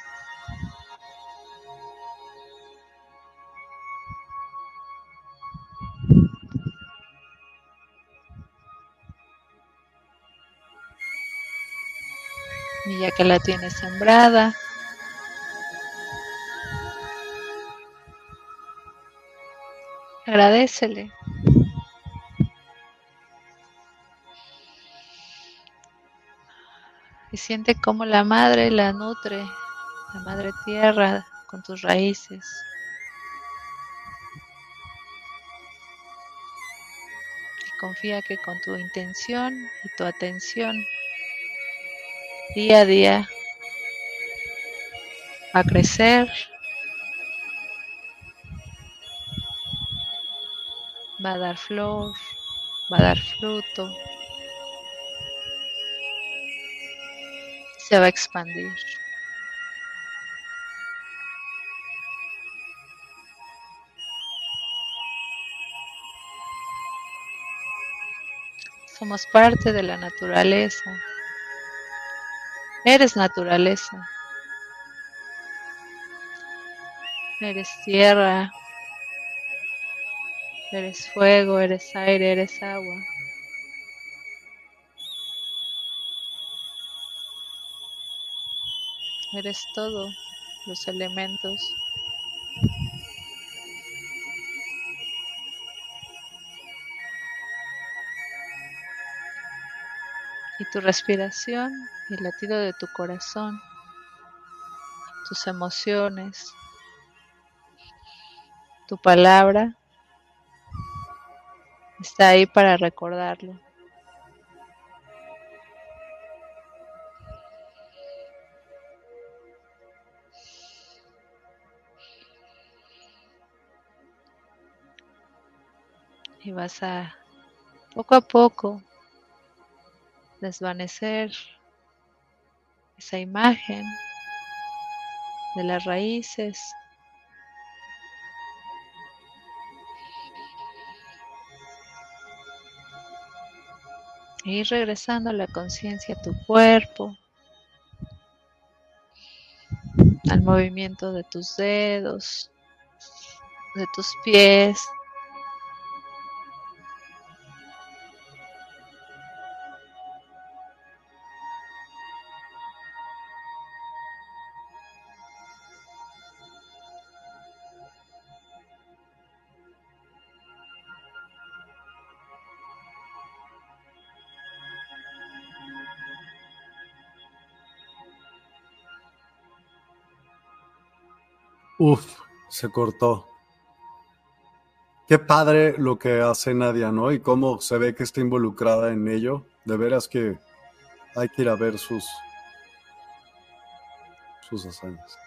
Y ya que la tienes sembrada, agradecele. Y siente cómo la madre la nutre, la madre tierra con tus raíces. Y confía que con tu intención y tu atención día a día va a crecer, va a dar flor, va a dar fruto, se va a expandir. Somos parte de la naturaleza. Eres naturaleza. Eres tierra. Eres fuego, eres aire, eres agua. Eres todo los elementos. Y tu respiración el latido de tu corazón, tus emociones, tu palabra está ahí para recordarlo. Y vas a poco a poco desvanecer esa imagen de las raíces. Ir regresando la conciencia a tu cuerpo, al movimiento de tus dedos, de tus pies, Uf, se cortó. Qué padre lo que hace Nadia, ¿no? Y cómo se ve que está involucrada en ello. De veras que hay que ir a ver sus, sus hazañas.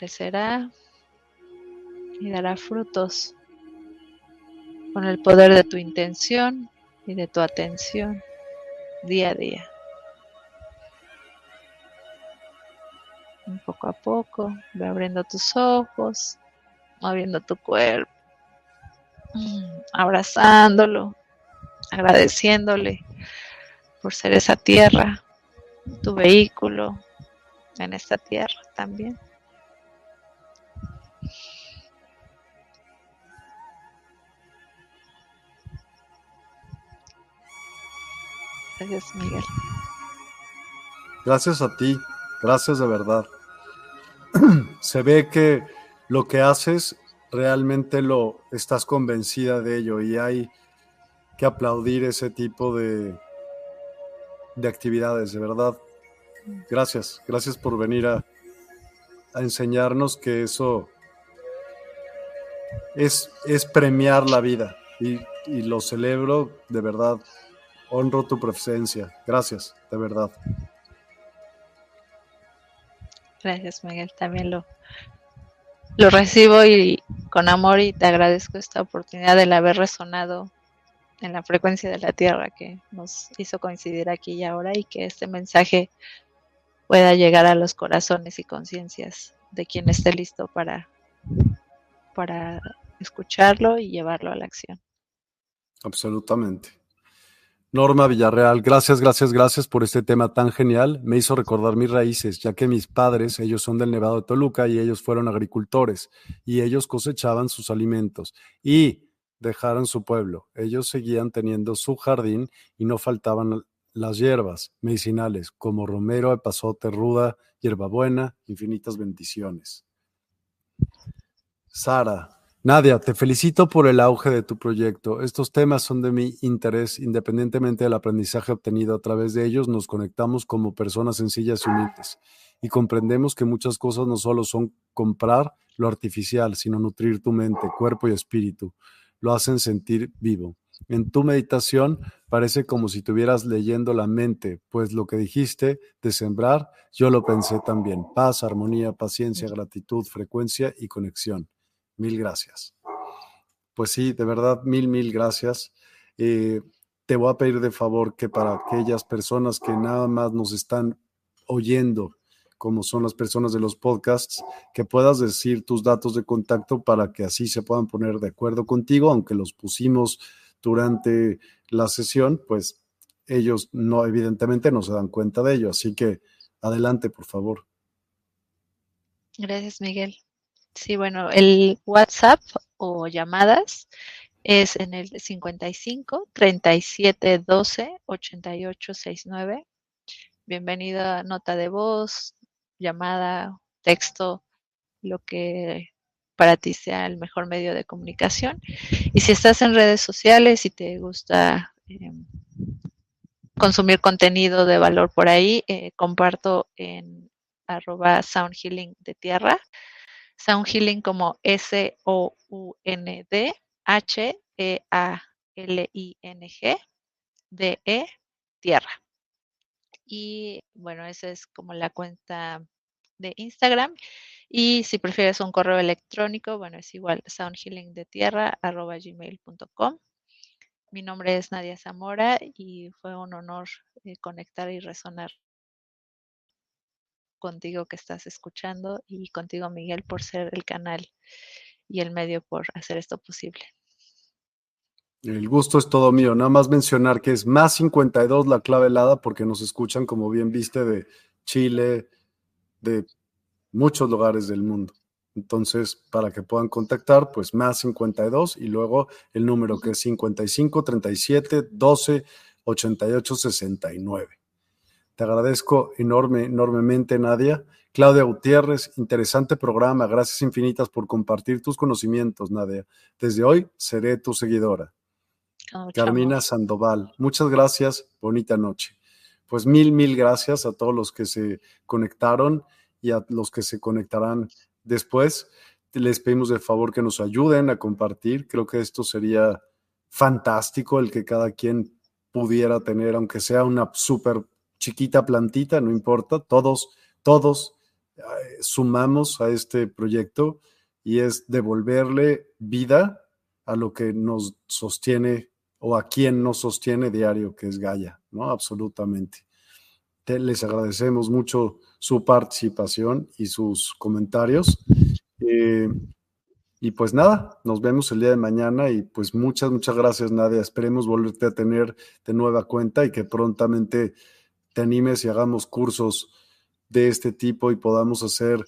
Crecerá y dará frutos con el poder de tu intención y de tu atención día a día. poco a poco, ve abriendo tus ojos, moviendo tu cuerpo, mm, abrazándolo, agradeciéndole por ser esa tierra, tu vehículo en esta tierra también. Gracias, Miguel. Gracias a ti, gracias de verdad. <clears throat> Se ve que lo que haces realmente lo estás convencida de ello y hay que aplaudir ese tipo de, de actividades, de verdad. Gracias, gracias por venir a, a enseñarnos que eso es, es premiar la vida y, y lo celebro de verdad honro tu presencia. Gracias, de verdad. Gracias, Miguel. También lo, lo recibo y con amor y te agradezco esta oportunidad de haber resonado en la frecuencia de la Tierra que nos hizo coincidir aquí y ahora y que este mensaje pueda llegar a los corazones y conciencias de quien esté listo para, para escucharlo y llevarlo a la acción. Absolutamente. Norma Villarreal, gracias, gracias, gracias por este tema tan genial. Me hizo recordar mis raíces, ya que mis padres, ellos son del Nevado de Toluca y ellos fueron agricultores y ellos cosechaban sus alimentos y dejaron su pueblo. Ellos seguían teniendo su jardín y no faltaban las hierbas medicinales como romero, epazote, ruda, hierbabuena, infinitas bendiciones. Sara, Nadia, te felicito por el auge de tu proyecto. Estos temas son de mi interés, independientemente del aprendizaje obtenido a través de ellos, nos conectamos como personas sencillas y humildes y comprendemos que muchas cosas no solo son comprar lo artificial, sino nutrir tu mente, cuerpo y espíritu. Lo hacen sentir vivo. En tu meditación parece como si estuvieras leyendo la mente, pues lo que dijiste de sembrar, yo lo pensé también. Paz, armonía, paciencia, gratitud, frecuencia y conexión. Mil gracias. Pues sí, de verdad, mil, mil gracias. Eh, te voy a pedir de favor que para aquellas personas que nada más nos están oyendo, como son las personas de los podcasts, que puedas decir tus datos de contacto para que así se puedan poner de acuerdo contigo, aunque los pusimos durante la sesión, pues ellos no, evidentemente no se dan cuenta de ello. Así que adelante, por favor. Gracias, Miguel. Sí, bueno, el WhatsApp o llamadas es en el 55 37 12 88 69. Bienvenida nota de voz, llamada, texto, lo que para ti sea el mejor medio de comunicación. Y si estás en redes sociales y te gusta em, consumir contenido de valor por ahí, eh, comparto en arroba sound healing de tierra Sound Healing como S-O-U-N-D H-E-A-L-I-N-G D-E Tierra. Y bueno, esa es como la cuenta de Instagram. Y si prefieres un correo electrónico, bueno, es igual soundhealingdetierra.gmail.com. Mi nombre es Nadia Zamora y fue un honor eh, conectar y resonar contigo que estás escuchando y contigo, Miguel, por ser el canal y el medio por hacer esto posible. El gusto es todo mío. Nada más mencionar que es más 52 la clave helada porque nos escuchan, como bien viste, de Chile, de muchos lugares del mundo. Entonces, para que puedan contactar, pues más 52 y luego el número que es 55 37 12 88 69. Te agradezco enorme, enormemente, Nadia. Claudia Gutiérrez, interesante programa. Gracias infinitas por compartir tus conocimientos, Nadia. Desde hoy seré tu seguidora. Carmina Sandoval, muchas gracias. Bonita noche. Pues mil, mil gracias a todos los que se conectaron y a los que se conectarán después. Les pedimos de favor que nos ayuden a compartir. Creo que esto sería fantástico el que cada quien pudiera tener, aunque sea una súper chiquita plantita, no importa, todos, todos sumamos a este proyecto y es devolverle vida a lo que nos sostiene o a quien nos sostiene diario, que es Gaia, ¿no? Absolutamente. les agradecemos mucho su participación y sus comentarios. Eh, y pues nada, nos vemos el día de mañana y pues muchas, muchas gracias Nadia. Esperemos volverte a tener de nueva cuenta y que prontamente te animes y hagamos cursos de este tipo y podamos hacer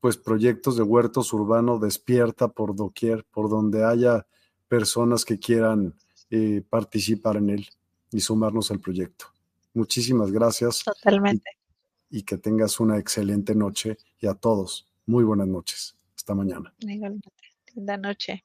pues proyectos de huertos urbanos despierta por doquier, por donde haya personas que quieran eh, participar en él y sumarnos al proyecto. Muchísimas gracias. Totalmente. Y, y que tengas una excelente noche y a todos, muy buenas noches. Hasta mañana. Linda noche.